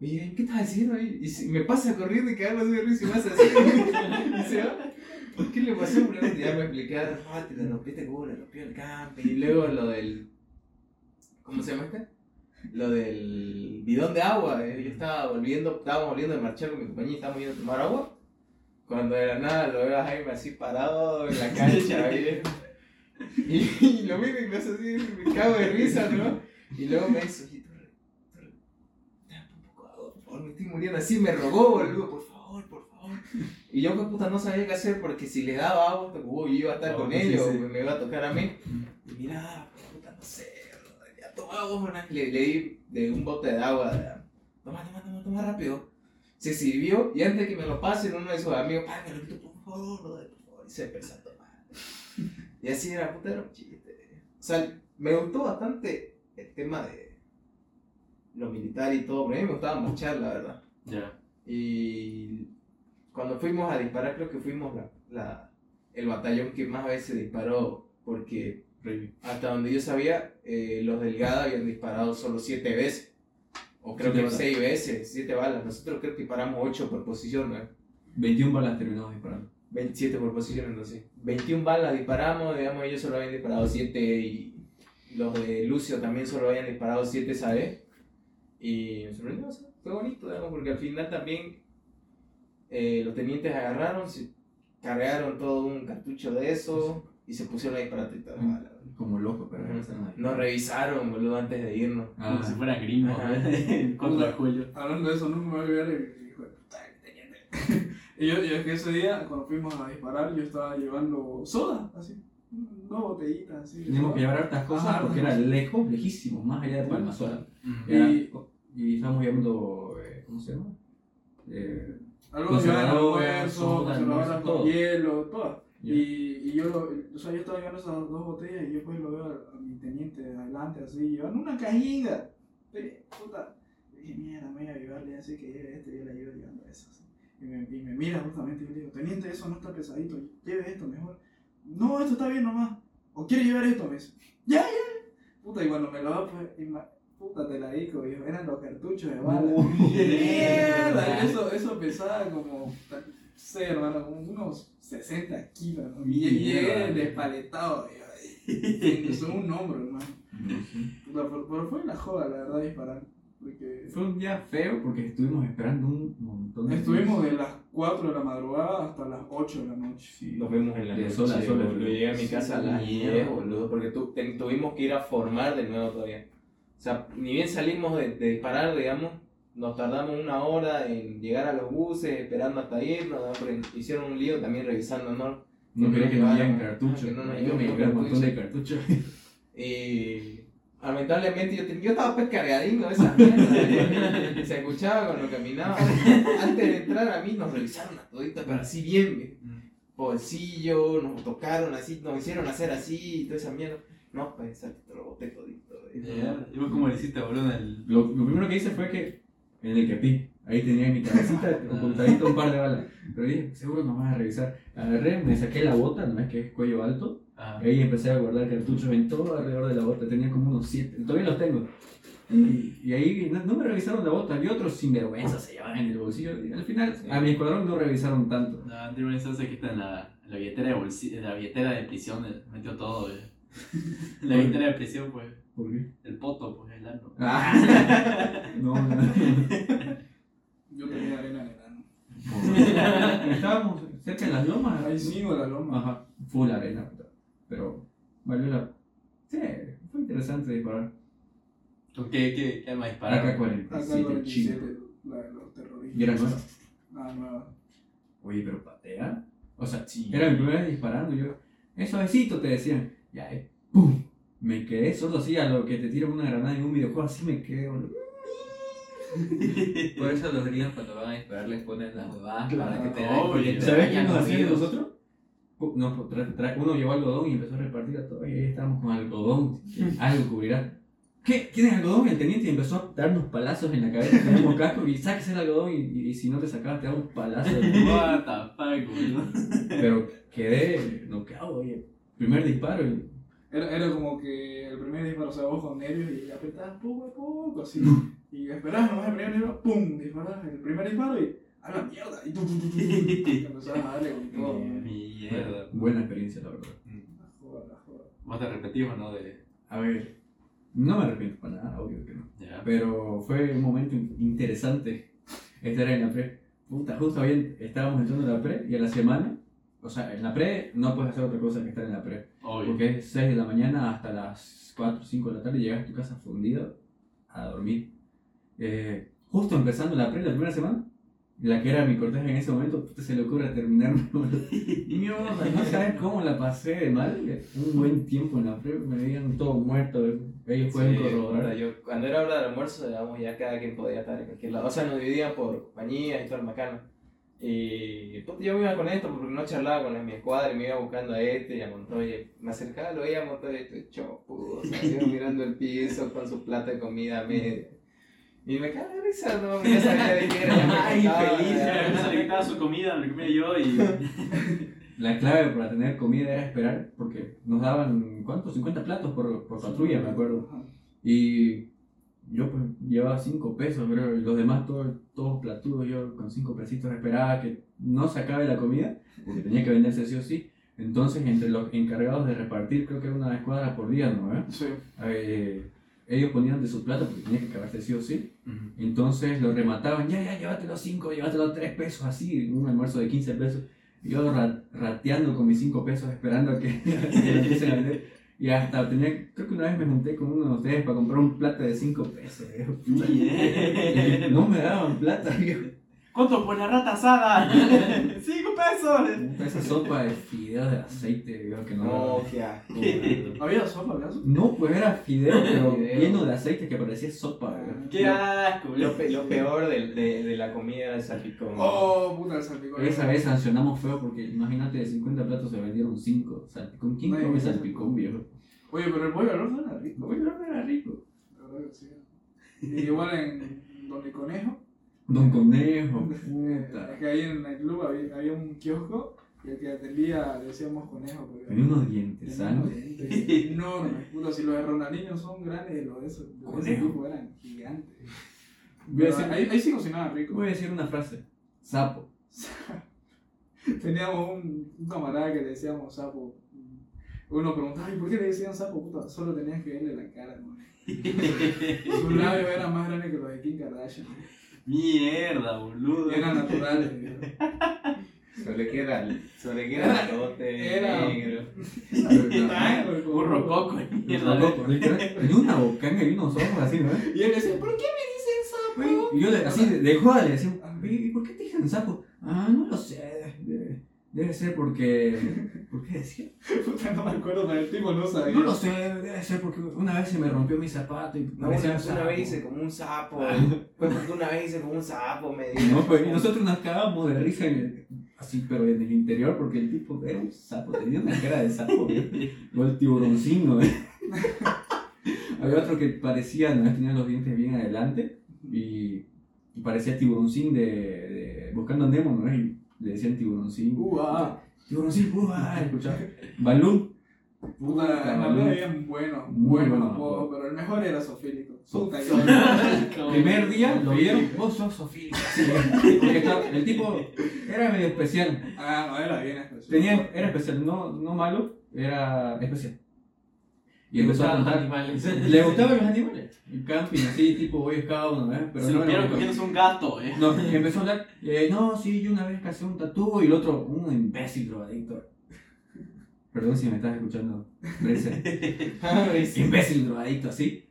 Y yo, ¿qué estás haciendo ahí? Y me pasa corriendo y quedarme así de risa y me hace así. [laughs] y se va. ¿Qué le pasó? Pregunto, y ya me explicaron, ah, te le rompiste culo, le rompió el camping. Y luego lo del. ¿Cómo se llama este? Lo del bidón de agua. eh, Yo estaba volviendo, estábamos volviendo de marchar con mi compañía y estábamos yendo a tomar agua. Cuando de la nada lo veo a Jaime así parado en la cancha, [laughs] ¿eh? y, y lo miro y me hace así, me cago de risa, ¿no? Y luego me dice, oye, dame un poco de agua, por favor, me estoy muriendo así, me rogó, boludo, por favor, por favor. Y yo, pues, puta, no sabía qué hacer porque si le daba agua, pues, uy, yo iba a estar con sí, ellos, sí. me iba a tocar a mí. Y mira, pues, puta, no sé, ya toma agua, ¿no? le, le di de un bote de agua, toma, toma, toma, toma rápido. Se sirvió y antes de que me lo pasen, uno de sus amigos, ay, me lo quito, por favor, por favor, y se empezó a tomar. Y así era, puta, era un chiste. O sea, me gustó bastante el tema de lo militar y todo, porque a mí me gustaba marchar, la verdad. Ya. Y cuando fuimos a disparar, creo que fuimos la, la- el batallón que más veces disparó, porque hasta donde yo sabía, eh, los delgados habían disparado solo siete veces. O creo que balas. seis veces, siete balas. Nosotros creo que disparamos ocho por posición, ¿no? 21 balas terminamos disparando. 27 por posición, entonces. 21 balas disparamos, digamos, ellos solo habían disparado 7 y los de Lucio también solo habían disparado 7 esa vez. Y me sorprendió, fue bonito, digamos, porque al final también eh, los tenientes agarraron, se cargaron todo un cartucho de eso y se pusieron a disparar y todo. Mm. Como loco, pero no sé nada. Nos revisaron, boludo, antes de irnos. Como Ah, si fueran gringos, Ajá. [laughs] ¿eh? Contra Julio. Hablando de eso, nunca me voy a olvidar el hijo de puta teniente. [laughs] y yo, yo es que ese día, cuando fuimos a disparar, yo estaba llevando soda, así, dos botellitas así. Teníamos que llevar hartas cosas Ajá, porque era lejos, lejísimo, más allá de Palma sola. Y- y estábamos llevando, eh, ¿cómo se llama? Eh, Algunos llevaban Conservadoras, almuerzo, conservadoras con todo. hielo. Ya. Y, y yo, lo, o sea, yo estaba llevando esas dos botellas y yo pues lo veo a, a mi teniente de adelante así, llevando una cajita. Pero, puta, yo dije, mierda, me voy a ayudarle así que lleve esto y yo le ayudo llevando eso. así. Y me, y me mira justamente y yo le digo, teniente, eso no está pesadito, lleve esto mejor. No, esto está bien nomás. ¿O quiere llevar esto? Me dice, ya, ya. Puta, y cuando me lo da, pues, puta, te la digo, viejo, eran los cartuchos de bala. [laughs] Mierda, eso, eso pesaba como, no sé, hermano, como unos 60 kilos, ¿no? Y llegué Mierda. despaletado, y [laughs] son un hombro, hermano. Puta, Pero, pero fue la joda, la verdad, disparar. Porque Fue un día feo porque estuvimos esperando un montón de estuvimos de las 4 de la madrugada hasta las 8 de la noche. Sí. Nos vemos en la De noche. sol a sol, boludo. boludo. Llegué a mi casa a las Sí, 10, boludo, porque tu- te- tuvimos que ir a formar de nuevo todavía. O sea, ni bien salimos de, de disparar, digamos, nos tardamos una hora en llegar a los buses, esperando hasta irnos, ¿no? Porque hicieron un lío también revisándonos. No quería que nos nos llevaran- cartuchos. que no nos Yo me llevé un montón de cartuchos. [laughs] Y Lamentablemente yo, ten- yo estaba pues cargadín de esa mierda. [laughs] Se escuchaba cuando caminaba. Antes de entrar a mí nos revisaron a toditos, pero así bien, bien. bolsillo, nos tocaron así, nos hicieron hacer así y toda esa mierda. No, pues te lo boté todito. ¿Y vos cómo le hiciste, boludo? en El... Lo, lo primero que hice fue que en el Kepi, ahí tenía mi cabecita [laughs] ocultadito un par de balas. Pero dije, seguro nos van a revisar. Agarré, me saqué la bota, no es que es cuello alto. Ah, Ahí empecé a guardar cartuchos en todo alrededor de la bota. Tenía como unos siete, todavía los tengo. Y, y ahí no, no me revisaron la bota. Y otros sinvergüenza se llevaban en el bolsillo. Y al final, a mi escuadrón no revisaron tanto. No, Andy se hace que está en la, en la billetera de bolsi- en la billetera de prisión, eh, metió todo, eh. [laughs] En la billetera de prisión, pues, ¿Por qué? el poto, pues, el ano. Ah, [laughs] no, no. Yo tenía arena en el ano. Estábamos cerca de las lomas. Ahí sí, o la loma. Ajá, full arena. Pero valió la. Sí, fue interesante disparar. ¿Con qué, qué, qué arma dispararon? Acá el AK-47 chino. 47, la de los terroristas. ¿Y era nueva? Ah, nueva. Oye, pero patea. O sea, era mi primera vez disparando. Yo, es suavecito, te decían. Ya, eh, ¡pum! Me quedé solo así a lo que te tiran una granada en un videojuego. Así me quedé, boludo. [laughs] Por eso los gringos cuando van a disparar les ponen las huevadas Claro. para que te porque te ¿Sabes qué nos hacían nosotros? No, tra- tra- uno llevó algodón y empezó a repartir a todos. Y ahí estábamos con algodón. [laughs] Algo cubrirá. ¿Qué? ¿Tienes algodón? Y el teniente empezó a darnos palazos en la cabeza. Teníamos casco y sáquese el algodón. Y, y- y si no te sacabas, te daba un palazo. [laughs] What the fuck, boludo. Pero quedé noqueado, oye. Primer disparo y. Era, era como que el primer disparo, o sea, vos con nervios y apretabas poco a poco, así. Y esperabas nomás el primer disparo, ¡pum! Disparabas el primer disparo y ¡a la mierda! Y tú, tú, tú, tú, empezabas a darle con [laughs] todo. Mierda. Buena experiencia, la verdad. La joda, la joda. ¿Vos te repetís o no? De... A ver, no me arrepiento para nada, obvio que no. Pero fue un momento in- interesante estar en la pre. Puta, justo bien estábamos entrando en la pre y a la semana, o sea, en la pre no puedes hacer otra cosa que estar en la pre. Obvio. Porque es 6 de la mañana hasta las 4 o 5 de la tarde y llegas a tu casa fundido a dormir. Eh, justo empezando la pre, la primera semana, la que era mi cortejo en ese momento, puta, se le ocurre terminarme. Mierda, [laughs] no sabes cómo la pasé de mal. Un buen tiempo en la pre, me veían todo muerto. Ellos pueden Sí, corroborar. yo, cuando era hora del almuerzo, digamos, ya cada quien podía estar en cualquier lado. O sea, nos dividían por compañías y todo el macano. Y puta, yo me iba con esto porque no charlaba con mi escuadra y me iba buscando a este y a Montoya. Me acercaba, lo veía a Montoya y este chopo, o sea, iba [laughs] mirando el piso con su plato de comida a media. Y me cago de risa, no, ya sabía de qué era. [laughs] Ay, feliz, ya. Le quitaba su comida, me comía yo y. [laughs] La clave para tener comida era esperar, porque nos daban, ¿cuántos? 50 platos por, por patrulla, me acuerdo. Y yo pues llevaba 5 pesos, pero los demás todos, todos platudos, yo con 5 pesitos esperaba que no se acabe la comida, porque tenía que venderse sí o sí. Entonces, entre los encargados de repartir, creo que era una escuadra por día, ¿no? eh? Sí. Eh, ellos ponían de su plato porque tenía que acabarse sí o sí. Entonces lo remataban, ya, ya, llévatelo 5, llévatelo 3 pesos, así, un almuerzo de 15 pesos. Y yo ra- rateando con mis 5 pesos esperando a que, [laughs] que lo empiecen a vender. Y hasta tenía, creo que una vez me junté con uno de ustedes para comprar un plato de 5 pesos. viejo. [laughs] No me daban plata, viejo. ¿Cuánto por la rata asada? [laughs] ¡Cinco pesos! Esa sopa de fideos de aceite, viejo, que no. No, qué [laughs] asco. ¿Había sopa, sopa? No, pues era fideo, pero lleno de aceite que parecía sopa, viejo. ¡Qué asco! Lo, pe- lo peor de, de, de la comida era el salpicón. Oh, puta, el salpicón. Esa vez sancionamos feo porque imagínate de 50 platos se vendieron 5. Salpicón. ¿Quién come me- salpicón, viejo? Oye, pero el pollo al horno era rico. Oye, no era rico. La verdad que sí. Y igual en Donde Conejo. Don Conejo, puta. Es que ahí en el club había, había un kiosco y el que atendía le decíamos conejo. Porque Tenía unos dientes sanos. enormes. Puta, si los de Ronaldinho son grandes, los de esos de ese Conejo. tipo eran gigantes. Voy a decir, ahí, ahí sí cocinaban rico. voy a decir una frase. Sapo. [laughs] Teníamos un, un camarada que le decíamos sapo. Uno preguntaba, "Ay, ¿por qué le decían sapo? Puta, solo tenías que verle la cara, ¿no? [laughs] Sus labios eran más grandes que los de Kim Kardashian. Mierda, boludo. Y era, [laughs] sobre qué era el tote Era- negro. Un rococo, mierda. Loco, literal, Tenía una bocanga y unos ojos así, ¿no? Y él decía, ¿por qué me dicen sapo? Y yo le, así de, de joda le decía, "Oye, ¿y por qué te dicen sapo? Ah, no lo sé. de- debe ser porque... ¿Por qué decía? [laughs] Puta, no me acuerdo, pero el tipo no sabía. No lo sé, debe ser porque una vez se me rompió mi zapato y No, una, una vez hice como un sapo. Fue porque una vez hice como un sapo, me dijo. [laughs] No, pues nosotros nos cagábamos de risa en el- así, pero en el interior, porque el tipo era un sapo, tenía una cara de sapo, ¿eh? o el tiburoncino. [laughs] Había otro que parecía, no tenía los dientes bien adelante y, y parecía tiburoncín de, de Buscando a Nemo, ¿no? Y le decían tiburoncín. Uh, ah. Tiburoncín, uh, ah, escuchaba. Balú, Puta, Balú. habían buenos, Muy apodos, apodos. pero el mejor era Sofílico. Puta, [laughs] Primer día lo vieron, vos sos sofílico. [laughs] Porque el tipo era medio especial. Ah, no, era bien especial. Tenía, era especial, no, no malo, era especial. Y empezó a [laughs] gustaban los animales. Le gustaban los animales. El camping, así, tipo Boy Scout, ¿no? ¿eh? Pero Se no lo vieron comiéndose un gato, eh. No, y empezó a hablar. eh, no, sí, yo una vez casé un tatú y el otro, un imbécil drogadicto. Perdón si me estás escuchando, Renzer. [laughs] imbécil drogadicto, así.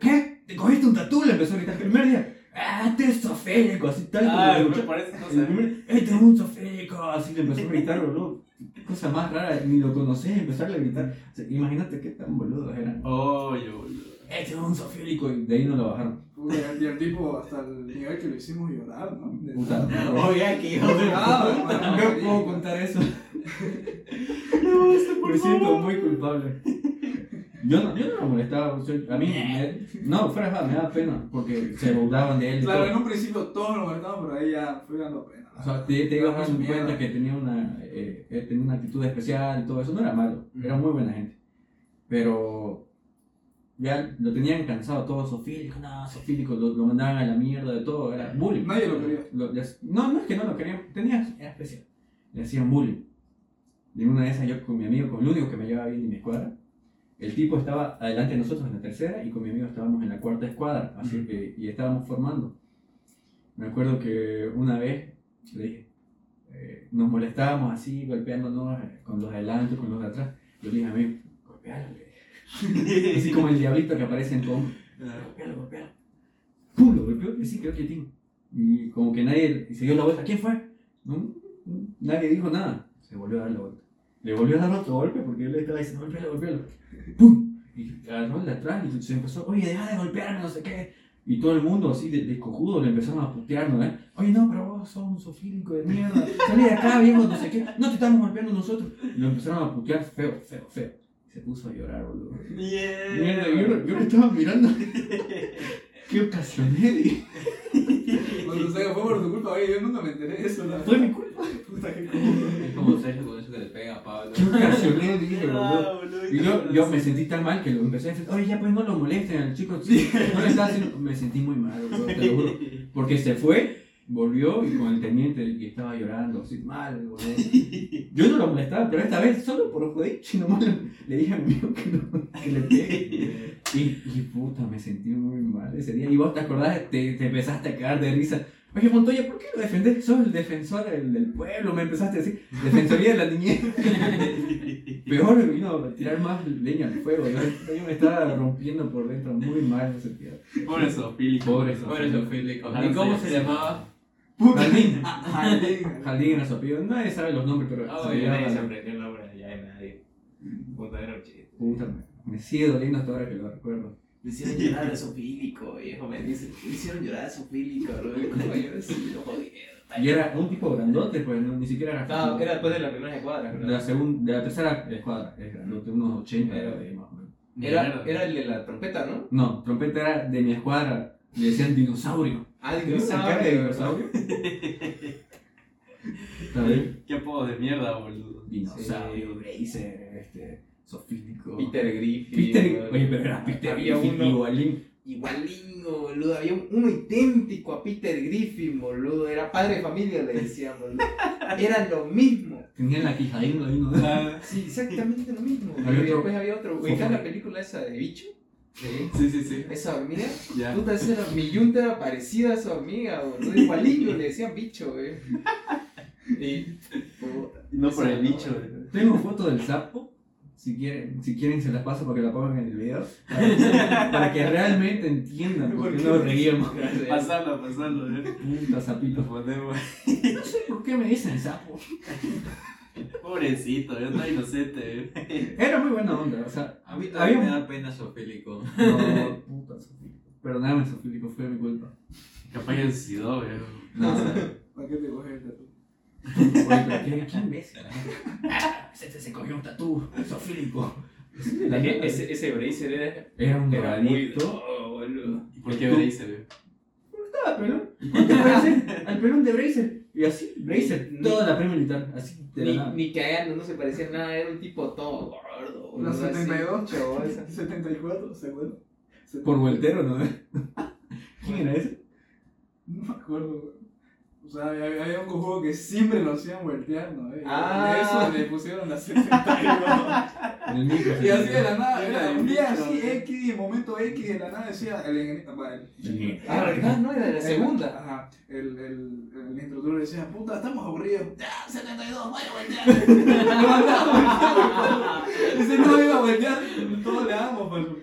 ¿Qué? ¿Te cogiste un tatú? Le empezó a gritar el primer día. ¡Ah, te es sofélico! Así tal como Ah, me parece, primer, este es un sofélico, así le empezó a gritar, boludo. Cosa más rara, ni lo conocés, empezarle a gritar. O sea, imagínate qué tan boludos eran. Oye, boludo. Este es un sofélico, y de ahí no lo bajaron. Y el tipo hasta el nivel que lo hicimos llorar, ¿no? De- Puta. Oye, aquí, Ah, hermano, No puedo contar eso. Me siento muy culpable. Yo no, yo no lo molestaba, a mí, me- no, fuera de me daba pena, porque se burlaban de él. Claro, todo. en un principio todos nos molestamos, pero ahí ya fue dando pena. O sea, te, te ibas Era dando mucha cuenta mierda. que tenía una, eh, él tenía una actitud especial y todo eso. No era malo, era muy buena gente. Pero ya lo tenían cansado todo, sofílico, no, sofílico, lo, lo mandaban a la mierda de todo, era bullying. Nadie lo quería. Lo- no, no es que no lo querían, tenía, era especial. Le hacían bullying. En una de esas yo con mi amigo, con el único que me llevaba bien en mi escuadra, el tipo estaba adelante de nosotros en la tercera y con mi amigo estábamos en la cuarta escuadra, así que, y estábamos formando. Me acuerdo que una vez le dije, eh, nos molestábamos así, golpeándonos eh, con los de adelante, con los de atrás. Yo le dije a mí, golpealo. [laughs] Así como el diablito que aparece en hombro. Golpealo, golpealo. ¡Pum! Lo golpeó y sí quedó quietín. Y como que nadie se dio la vuelta. ¿Quién fue? No, nadie dijo nada. Se volvió a dar la vuelta. Le volvió a dar otro golpe porque él le estaba diciendo, golpealo, golpealo. ¡Pum! Y agarró el de atrás y se empezó, oye, deja de golpearme, no sé qué. Y todo el mundo así de, de cojudo le empezaron a putear, ¿no? ¿Eh? Oye, no, pero vos sos un sofílico de mierda. Salí de acá, viejo, no sé qué. No te estamos golpeando nosotros. Y lo empezaron a putear feo, feo, feo. Se puso a llorar, boludo. Mierda, yo, lo- yo lo estaba mirando. [laughs] ¿Qué ocasioné? Dije, [laughs] Cuando se fue por tu culpa, oye, yo nunca me enteré de eso. La Fue mi culpa. puta que [laughs] como. Es como Sergio con eso que le pega a Pablo. ¿Qué ocasioné? Dije, boludo. Ah, boludo. Y yo, yo me sentí tan mal que lo empecé a decir, oye, ya pues no lo molesten al chico, sí, no le está haciendo... Me sentí muy mal, boludo, te lo juro. Porque se fue, volvió y con el teniente y estaba llorando, así mal, boludo. [laughs] Yo no lo molestaba, pero esta vez solo por joder, nomás le, le dije a mi amigo que, no, que le pegue. Y, y puta, me sentí muy mal ese día. Y vos te acordás, te, te empezaste a cagar de risa. Oye, Montoya, ¿por qué lo defendés? Sos el defensor del, del pueblo, me empezaste a decir. Defensoría de la niñez. [laughs] Peor me vino a tirar más leña al fuego. Yo, yo me estaba rompiendo por dentro muy mal ese día. Pobre Sofílico. Pobre. Ojalá ¿Y cómo se llamaba? Jaldín. Jaldín. Jaldín era su apellido. Nadie sabe los nombres, pero. Ah, se nadie se aprendió el nombre ya de nadie. Puta, era un chiste. Puta, me, sigue doliendo hasta ahora que lo recuerdo. Me hicieron llorar a Sofílico, viejo, me dice. Me hicieron llorar a Sofílico, bro. ¿Cómo yo sí, lo jodieron? Y era un tipo grandote, pues no, ni siquiera era. No, era después de la primera cuadra, de creo. la, segunda, de la tercera escuadra, es grandote, unos 80 Era- de más o menos. Era, era el de la trompeta, ¿no? No, trompeta era de mi escuadra, le decían dinosaurio. Ah, ¿Tenía una cara de dinosaurio? Qué apodo de mierda, boludo. Dinosaurio, Bracer, este, sofílico. Peter Griffin. Peter, oye, pero era Peter Había Griffin, uno- igualín. Igualingo, boludo. Había uno idéntico a Peter Griffin, boludo. Era padre de familia, le decían, boludo. [laughs] Era lo mismo. Tenían la quijadín, ahí, ¿no? Sí, exactamente lo mismo. Y después había otro. ¿Ubicás la película esa de bicho? Sí. Sí, sí, sí. Esa hormiga. Ya. Puta, esa era, mi yunta era parecida a esa hormiga, boludo. [laughs] Igualillo, le decían bicho, güey. Y. puta, No por el bicho, boludo. Tengo foto del sapo Si quieren, si quieren se las paso para que la pongan en el video. Para, [laughs] para que realmente entiendan por qué nos reíamos. [laughs] Pasarlo, pasarlo, ¿eh? Puta sapito. No sé por qué me dicen sapo. [laughs] Pobrecito, yo estoy inocente, ¿eh? Era muy buena onda, o sea, A mí también había me da pena Sofílico. [laughs] No, puta Sofílico. Perdóname, Sofílico, fue mi culpa. Capaz que suicidó, ¿eh? No, ¿Para qué te coges el tatu? Ah, Ese se cogió un tatú, Sofílico. Ese, ese bracer era, Era un era muy. drogadicto. Oh, boludo. ¿Y por qué me dice, güey? Estaba pelón. ¿Y cuánto parece? Al pelón de Bracer. Y así, Bracer, toda la pre militar, así de Ni, ni cagando, no se parecía nada, era un tipo todo gordo. La boludo, así, 72. chavosa. 74, seguro. Por voltero, ¿no? [laughs] ¿Quién era ese? No me acuerdo, güey. O sea, había, había un cojudo que siempre lo hacían voltear, ¿no? Y Ah. de eso le pusieron la 72. En el micro. y así de la nada, Era un día así. X, en momento X, de la nada decía el ingeniero. va, el- Ah, ¿verdad? No, era de la segunda. Ajá. El, el, el instructor decía, puta, estamos aburridos. Ya, 72, vaya a voltear. [laughs] Dice, no iba a voltear. Todos le damos por su.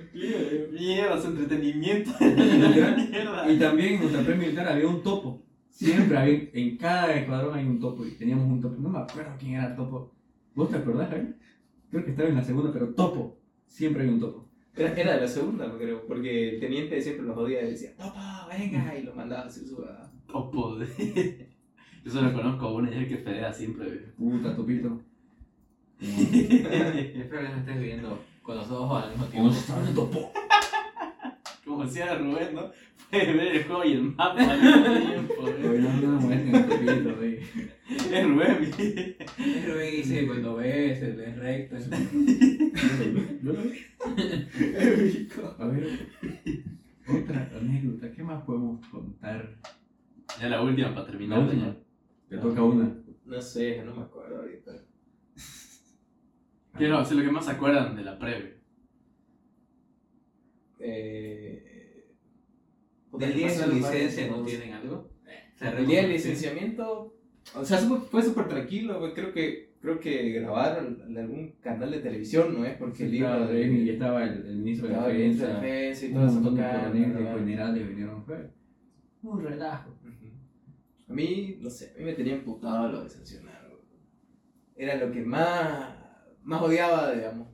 Mierda, su entretenimiento. [laughs] Mierda. Y también en nuestra militar había un topo. Siempre había, en cada escuadrón hay un topo y teníamos un topo. No me acuerdo quién era el topo. ¿Vos te acordás, Jaime? Creo que estaba en la segunda, pero topo. Siempre hay un topo. Era, era de la segunda, creo, porque el teniente siempre los jodía y decía, Topa, venga, y lo mandaba a hacer su. Topo, de- [laughs] Yo solo conozco a uno y es el que fedea siempre. Puta, topito. [laughs] Espero que no estés viendo con los ojos al mismo ¿Cómo tiempo. topo? Como decía Rubén, ¿no? [laughs] Puedes ver el juego y el mapa al mismo tiempo, güey. Oye, no, no, muestren el [laughs] güey. Es Rubén, güey. Pero ve, dice cuando ves, el [laughs] ves recto. Yo lo vi. A ver, otra anécdota. ¿Qué más podemos contar? Ya la última para La terminar. última. ya. Te toca una. No sé, no me acuerdo ahorita. ¿Qué es lo, sí, lo que más se acuerdan de la pre, Eh, ¿Del día de su licencia no tienen algo? Se El día del reúnen. licenciamiento, o sea, fue súper tranquilo, güey. Creo que, creo que grabaron en algún canal de televisión, ¿no es? Porque el libro de. Y estaba el, el ministro de estaba el ministro de Defensa. defensa y todo eso generales vinieron. Fue un relajo. A mí, no sé, a mí me tenía emputado lo de sancionar, güey. Era lo que más, más odiaba, digamos.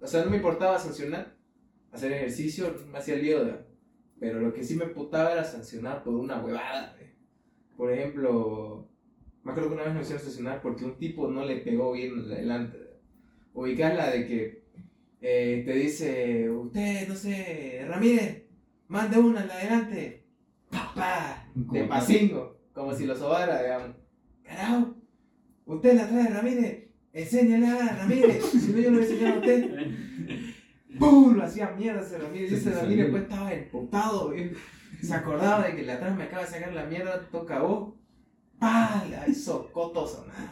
O sea, no me importaba sancionar, hacer ejercicio, me hacía lío, digamos. Pero lo que sí me emputaba era sancionar por una huevada, güey. Por ejemplo, me acuerdo que una vez me hicieron sancionar porque un tipo no le pegó bien adelante. Ubicás la de que eh, te dice, usted, no sé, Ramírez, mande una en la adelante. Pa, pa, de pasingo, como si lo sobara, digamos. Carajo, usted la trae, Ramírez, enséñala a Ramírez, si no yo lo voy a enseñar a usted. [laughs] ¡Pum! Lo hacía mierda ese Ramírez, y ese Ramírez pues estaba emputado, se acordaba de que la atrás me acaba de sacar la mierda, toca vos. ¡Pah! La hizo coto sonar.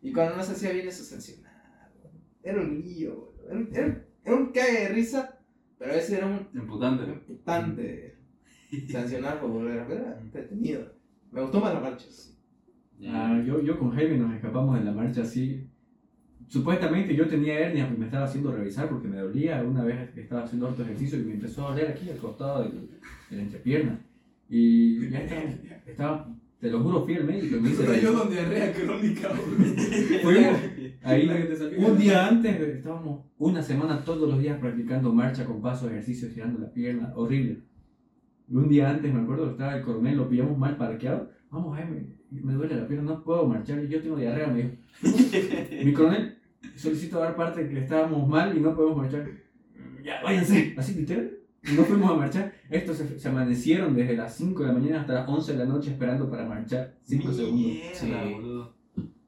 Y cuando no se hacía bien eso sancionar, güey. Era un lío, güey. Era, un- era, era un cague de risa, pero ese era un Imputante. imputante sancionar por volver a ver, entretenido. Me gustó más la marcha. sí. Ah, yo, yo con Jaime nos escapamos en la marcha así. Supuestamente yo tenía hernia y me estaba haciendo revisar porque me dolía una vez que estaba haciendo otro ejercicio y me empezó a doler aquí al costado del- de la entrepierna. Y ya estaba, estaba, te lo juro, fui al médico y me hice yo con diarrea crónica. Fuimos ahí, que un día antes estábamos una semana todos los días practicando marcha con pasos, ejercicios, girando la pierna, horrible. Y un día antes, me acuerdo, estaba el coronel, lo pillamos mal parqueado. Vamos, Jaime, me duele la pierna, no puedo marchar, yo tengo diarrea, me dijo. Mi coronel, solicito dar parte que estábamos mal y no podemos marchar. Ya, váyanse. Así, literal. Y No fuimos a marchar. Estos se, se amanecieron desde las 5 de la mañana hasta las 11 de la noche esperando para marchar. 5 segundos. Sí. boludo.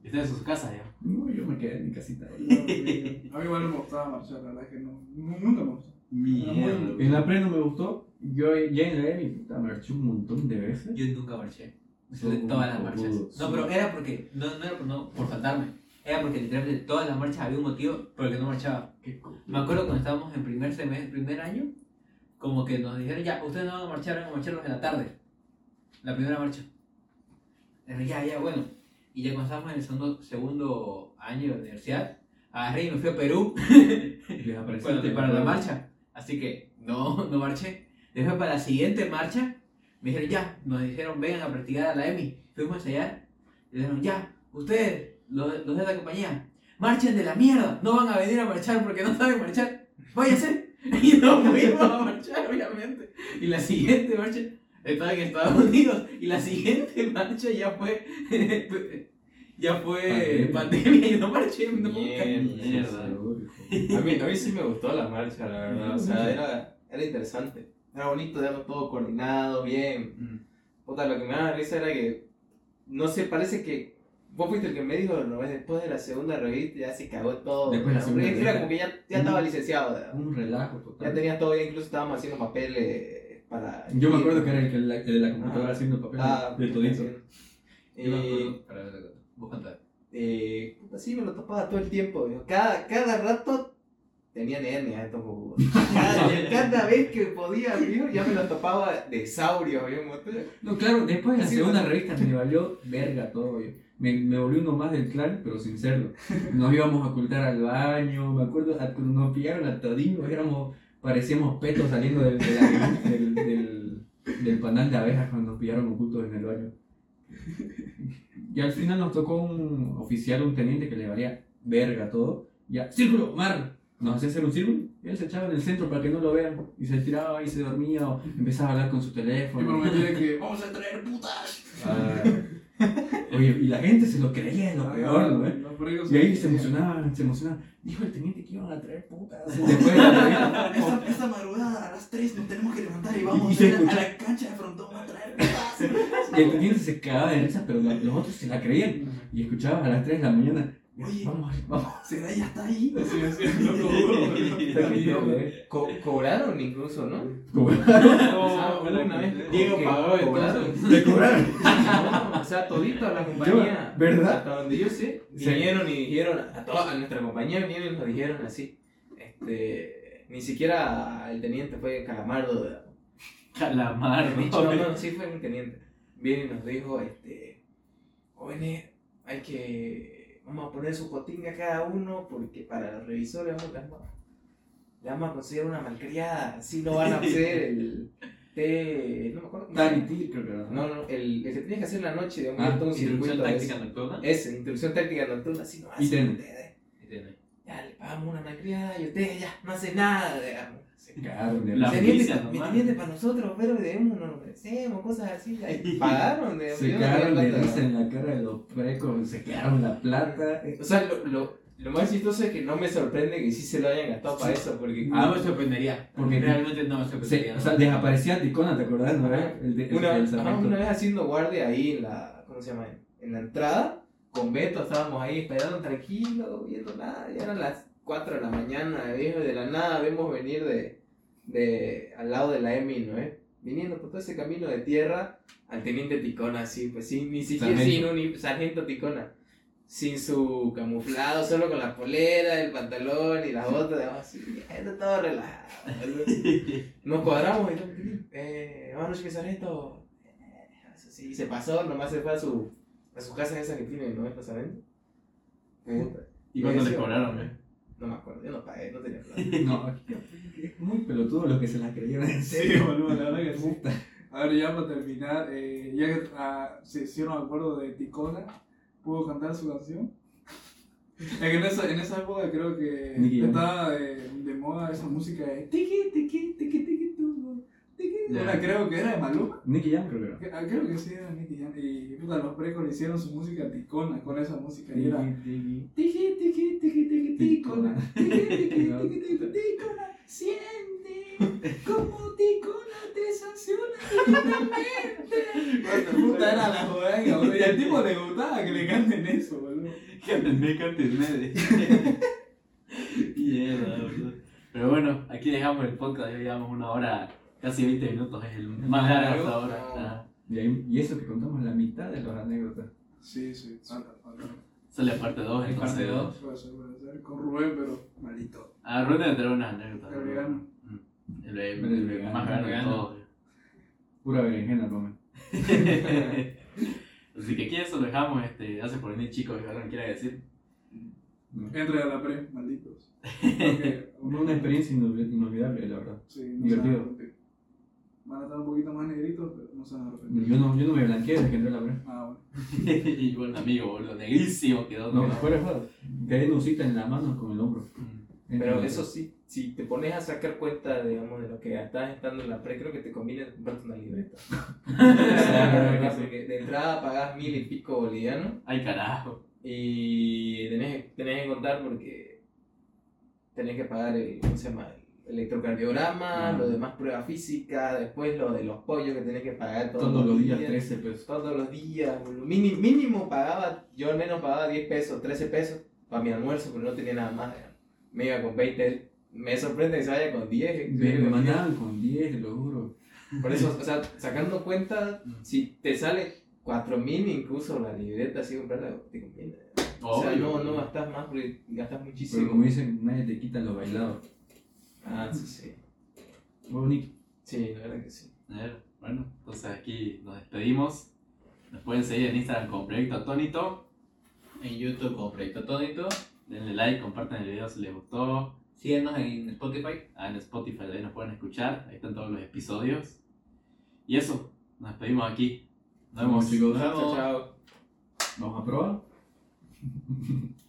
Ustedes en su casa ya. No, yo me quedé en mi casita. [laughs] A mí igual no me gustaba marchar, la verdad es que no, nu- nunca me gustó. Mierda. En la pre no me gustó. Yo ya en la EMI puta, marché un montón de veces. Yo nunca marché. De todas las marchas. No, pero era porque, no, no era por, no, por faltarme. Era porque literalmente de todas las marchas había un motivo por el que no marchaba. Me acuerdo cuando estábamos en primer semestre, primer año, como que nos dijeron, ya, ustedes no van a marchar, van a marcharlos en la tarde. La primera marcha. Pero ya, ya, bueno. Y ya cuando estábamos en el segundo, segundo año de la universidad, agarré y me fui a Perú [laughs] Les apareció para, la marcha. Así que no, no marché. Después para la siguiente marcha, me dijeron ya, nos dijeron vengan a practicar a la EMI. Fuimos allá y dijeron ya, ustedes, los, los de la compañía, marchen de la mierda. No van a venir a marchar porque no saben marchar. Váyanse. [laughs] Y nos fuimos a marchar, obviamente. Y la siguiente marcha estaba en Estados Unidos. Y la siguiente marcha ya fue. [laughs] ya fue pandemia y no marché nunca. Mierda. A mí, a mí sí me gustó la marcha, la verdad. O sea, era, era interesante. Era bonito verlo todo coordinado, bien. Mm. Puta, lo que me daba risa era que, no sé, parece que vos fuiste el que me dijo, no después de la segunda revista ya se cagó todo. Después de la segunda era revista. como que ya, ya estaba licenciado. ya. Un relajo total. Ya tenías todo, ya incluso estábamos haciendo papeles para... Yo me acuerdo que era el, que la- de la computadora Ah. haciendo el papel Ah, de todito. sí. Yo me acuerdo- para ver, vos contá. eh, sí, me lo topaba todo el tiempo. Cada, cada rato tenían hernia estos huevos. [laughs] Cada, cada vez que podía, viejo, ya me lo topaba de saurio, viejo. No, claro, después de la segunda revista me valió verga todo. Me, me volví uno más del clan, pero sin serlo. [laughs] Nos íbamos a ocultar al baño. Me acuerdo a- nos pillaron a todinos, éramos, parecíamos petos saliendo del, del, del, del panal de abejas cuando nos pillaron ocultos en el baño. Y al final nos tocó un oficial, un teniente que le valía verga todo. Ya, círculo, mar. Nos hacía hacer un círculo y él se echaba en el centro para que no lo vean. Y se tiraba y se dormía o empezaba a hablar con su Y teléfono. prometía que vamos a traer putas. Ah. Oye, y la gente se lo creía, es lo peor, ¿no? eh? Y ahí se emocionaban, se emocionaban. Dijo el teniente que iban a traer putas. [laughs] Después de la. Esta, esta madrugada a las 3 nos tenemos que levantar y Y vamos a, ir a la cancha de frontón a traer putas. Y el teniente se cagaba de risa, pero la- los otros se la creían. Y escuchaba a las 3 de la mañana. Oye. Vamos, vamos. ¿Será ya está ahí? Está genial, eh. Co- cobraron incluso, ¿no? Como- Ah, una vez Diego pagó, cobraron. entonces. Le cobraron. No, [laughs] o sea, todito a la compañía. Yo, ¿verdad? Hasta donde yo sé, Sí. vinieron y dijeron, a, toda, a nuestra compañía vinieron y nos dijeron así. Este, ni siquiera el teniente fue calamardo. de- Calamar, de dicho, ¿no? no, no, sí fue un teniente. Viene y nos dijo, este, jóvenes, hay que, vamos a poner su potinga cada uno porque para los revisores vamos, le vamos a conseguir una malcriada, así no van a hacer el té, no me acuerdo. Tarity, creo que era. No, no, el, el que tenías que hacer en la noche, digamos, Ah, todo un circuito táctica nocturna. Ese, instrucción táctica nocturna, así no hacen ustedes. Tiene. Ya le pagamos una malcriada y ustedes ya no hacen nada, digamos. Se cagaron de La pa- nomás. teniente para nosotros, pero debemos, no nos merecemos, cosas así. Y [laughs] pagaron, de Se cagaron de risa en la cara de los precos, se quedaron la plata. O sea, lo, lo, lo más chistoso es que no me sorprende que sí se lo hayan gastado para eso, porque No me sorprendería. Porque- realmente no me Se- sorprendería. o sea, desaparecía Ticona, ¿te acordás? ¿No? El, de, una, el ajá, una vez haciendo guardia ahí en la, ¿cómo se llama? En la entrada, con Beto estábamos ahí esperando tranquilo, viendo nada, ya eran las 4 de la mañana, viejo, de la nada vemos venir de, de al lado de la EMI, ¿no? eh? Viniendo por todo ese camino de tierra al teniente Ticona, así, pues sí, ni siquiera sin un sargento Ticona. Sin su camuflado, solo con la polera, el pantalón y las botas, así, está todo relajado. [laughs] Nos cuadramos y todo, eh, vamos que sargento, eh, eso sí, se pasó, nomás se fue a su, a su casa esa que tiene, ¿no? ¿Es sargento? Puta. ¿Y cuánto Ese, les cobraron, eh? No me acuerdo, yo no pagué, no tenía plata. [laughs] No, muy pelotudo los que se la creyeron en Sí, serio. boludo, la verdad que sí. A ver, ya para terminar, eh, ya que ah, se hicieron acuerdo de Ticona, ¿puedo cantar su canción? Es que en esa, en esa época creo que estaba de, de moda esa música de tiki tiki tiki tiki tu, Ya. Una creo que era de Maluma. Nicky Jam creo que era. Ah, Creo que sí era Nicky Jam. Y puta, los precos hicieron su música Ticona con esa música. Y era Tiki, tiki tiki tiki tiki Ticona. Tiki tiki tiki [laughs] tiki Ticona. Siente como Ticona te sanciona totalmente. Puta, era la boludo. Y al tipo le gustaba que le canten eso, boludo. Cántenme, cántenme. [laughs] [laughs] Mierda, boludo. Pero bueno, aquí dejamos el podcast, ya llevamos una hora, casi 20 minutos, es el más largo hasta ahora. Ah, Y, ahí- y eso que contamos la mitad de las anécdotas. Sí, sí. Sale parte 2, ¿Hay parte entonces. dos? Puede ser, puede ser. Con Rubén, pero malito. Ah, Rubén debe tener unas anécdotas. El vegano. Mm. El, el- El el vegano, más vegano de vegano. todos. Pura berenjena, Rome. [laughs] Así que aquí eso lo dejamos. Este, gracias por venir, chicos. ¿Algo que quiera decir? Entren a la pre, malditos. [laughs] Fue una experiencia inolvi- inolvidable, la verdad. Sí, no Divertido. Van a estar un poquito más negritos, pero no se van a arrepentir. Yo no, yo no me blanqueé desde que entré a la pre. Ah, bueno. [laughs] y buen amigo, boludo, negrísimo quedó. No, ¿no? fuera de joda. Quedé nusita en la mano con el hombro. Pero eso sí, si te pones a sacar cuenta, digamos, de lo que estás estando en la pre, creo que te conviene comprarte una libreta. [laughs] Porque de entrada pagás mil y pico bolivianos Ay, carajo. y tenés, tenés que contar porque tenés que pagar el, ¿cómo se llama? el electrocardiograma, Ah. lo demás prueba física, después lo de los pollos que tenés que pagar todos, Todos los días 13 pesos. Todos los días. Mini- mínimo pagaba, yo al menos pagaba 10 pesos, 13 pesos para mi almuerzo, pero no tenía nada más. Me iba con 20, me sorprende que se vaya con 10. Me, me mandaban con 10, te lo juro. Por eso, o sea, sacando cuenta, si te sale 4000 incluso la libreta así comprarla, te conviene. O sea, no, no gastas más porque gastas Pero muchísimo. como dicen, nadie te quita lo bailado. Ah, sí, sí. Muy bonito. Sí, la verdad que sí. A ver, bueno, entonces aquí nos despedimos. Nos pueden seguir en Instagram como Proyecto Atónito. En YouTube como Proyecto Atónito. Denle like, compartan el video si les gustó. Síguenos en Spotify. Ah, en Spotify ahí nos pueden escuchar. Ahí están todos los episodios. Y eso, nos despedimos aquí. Nos vemos. chicos. Nos vemos. Chao, chao. Vamos a probar. [laughs]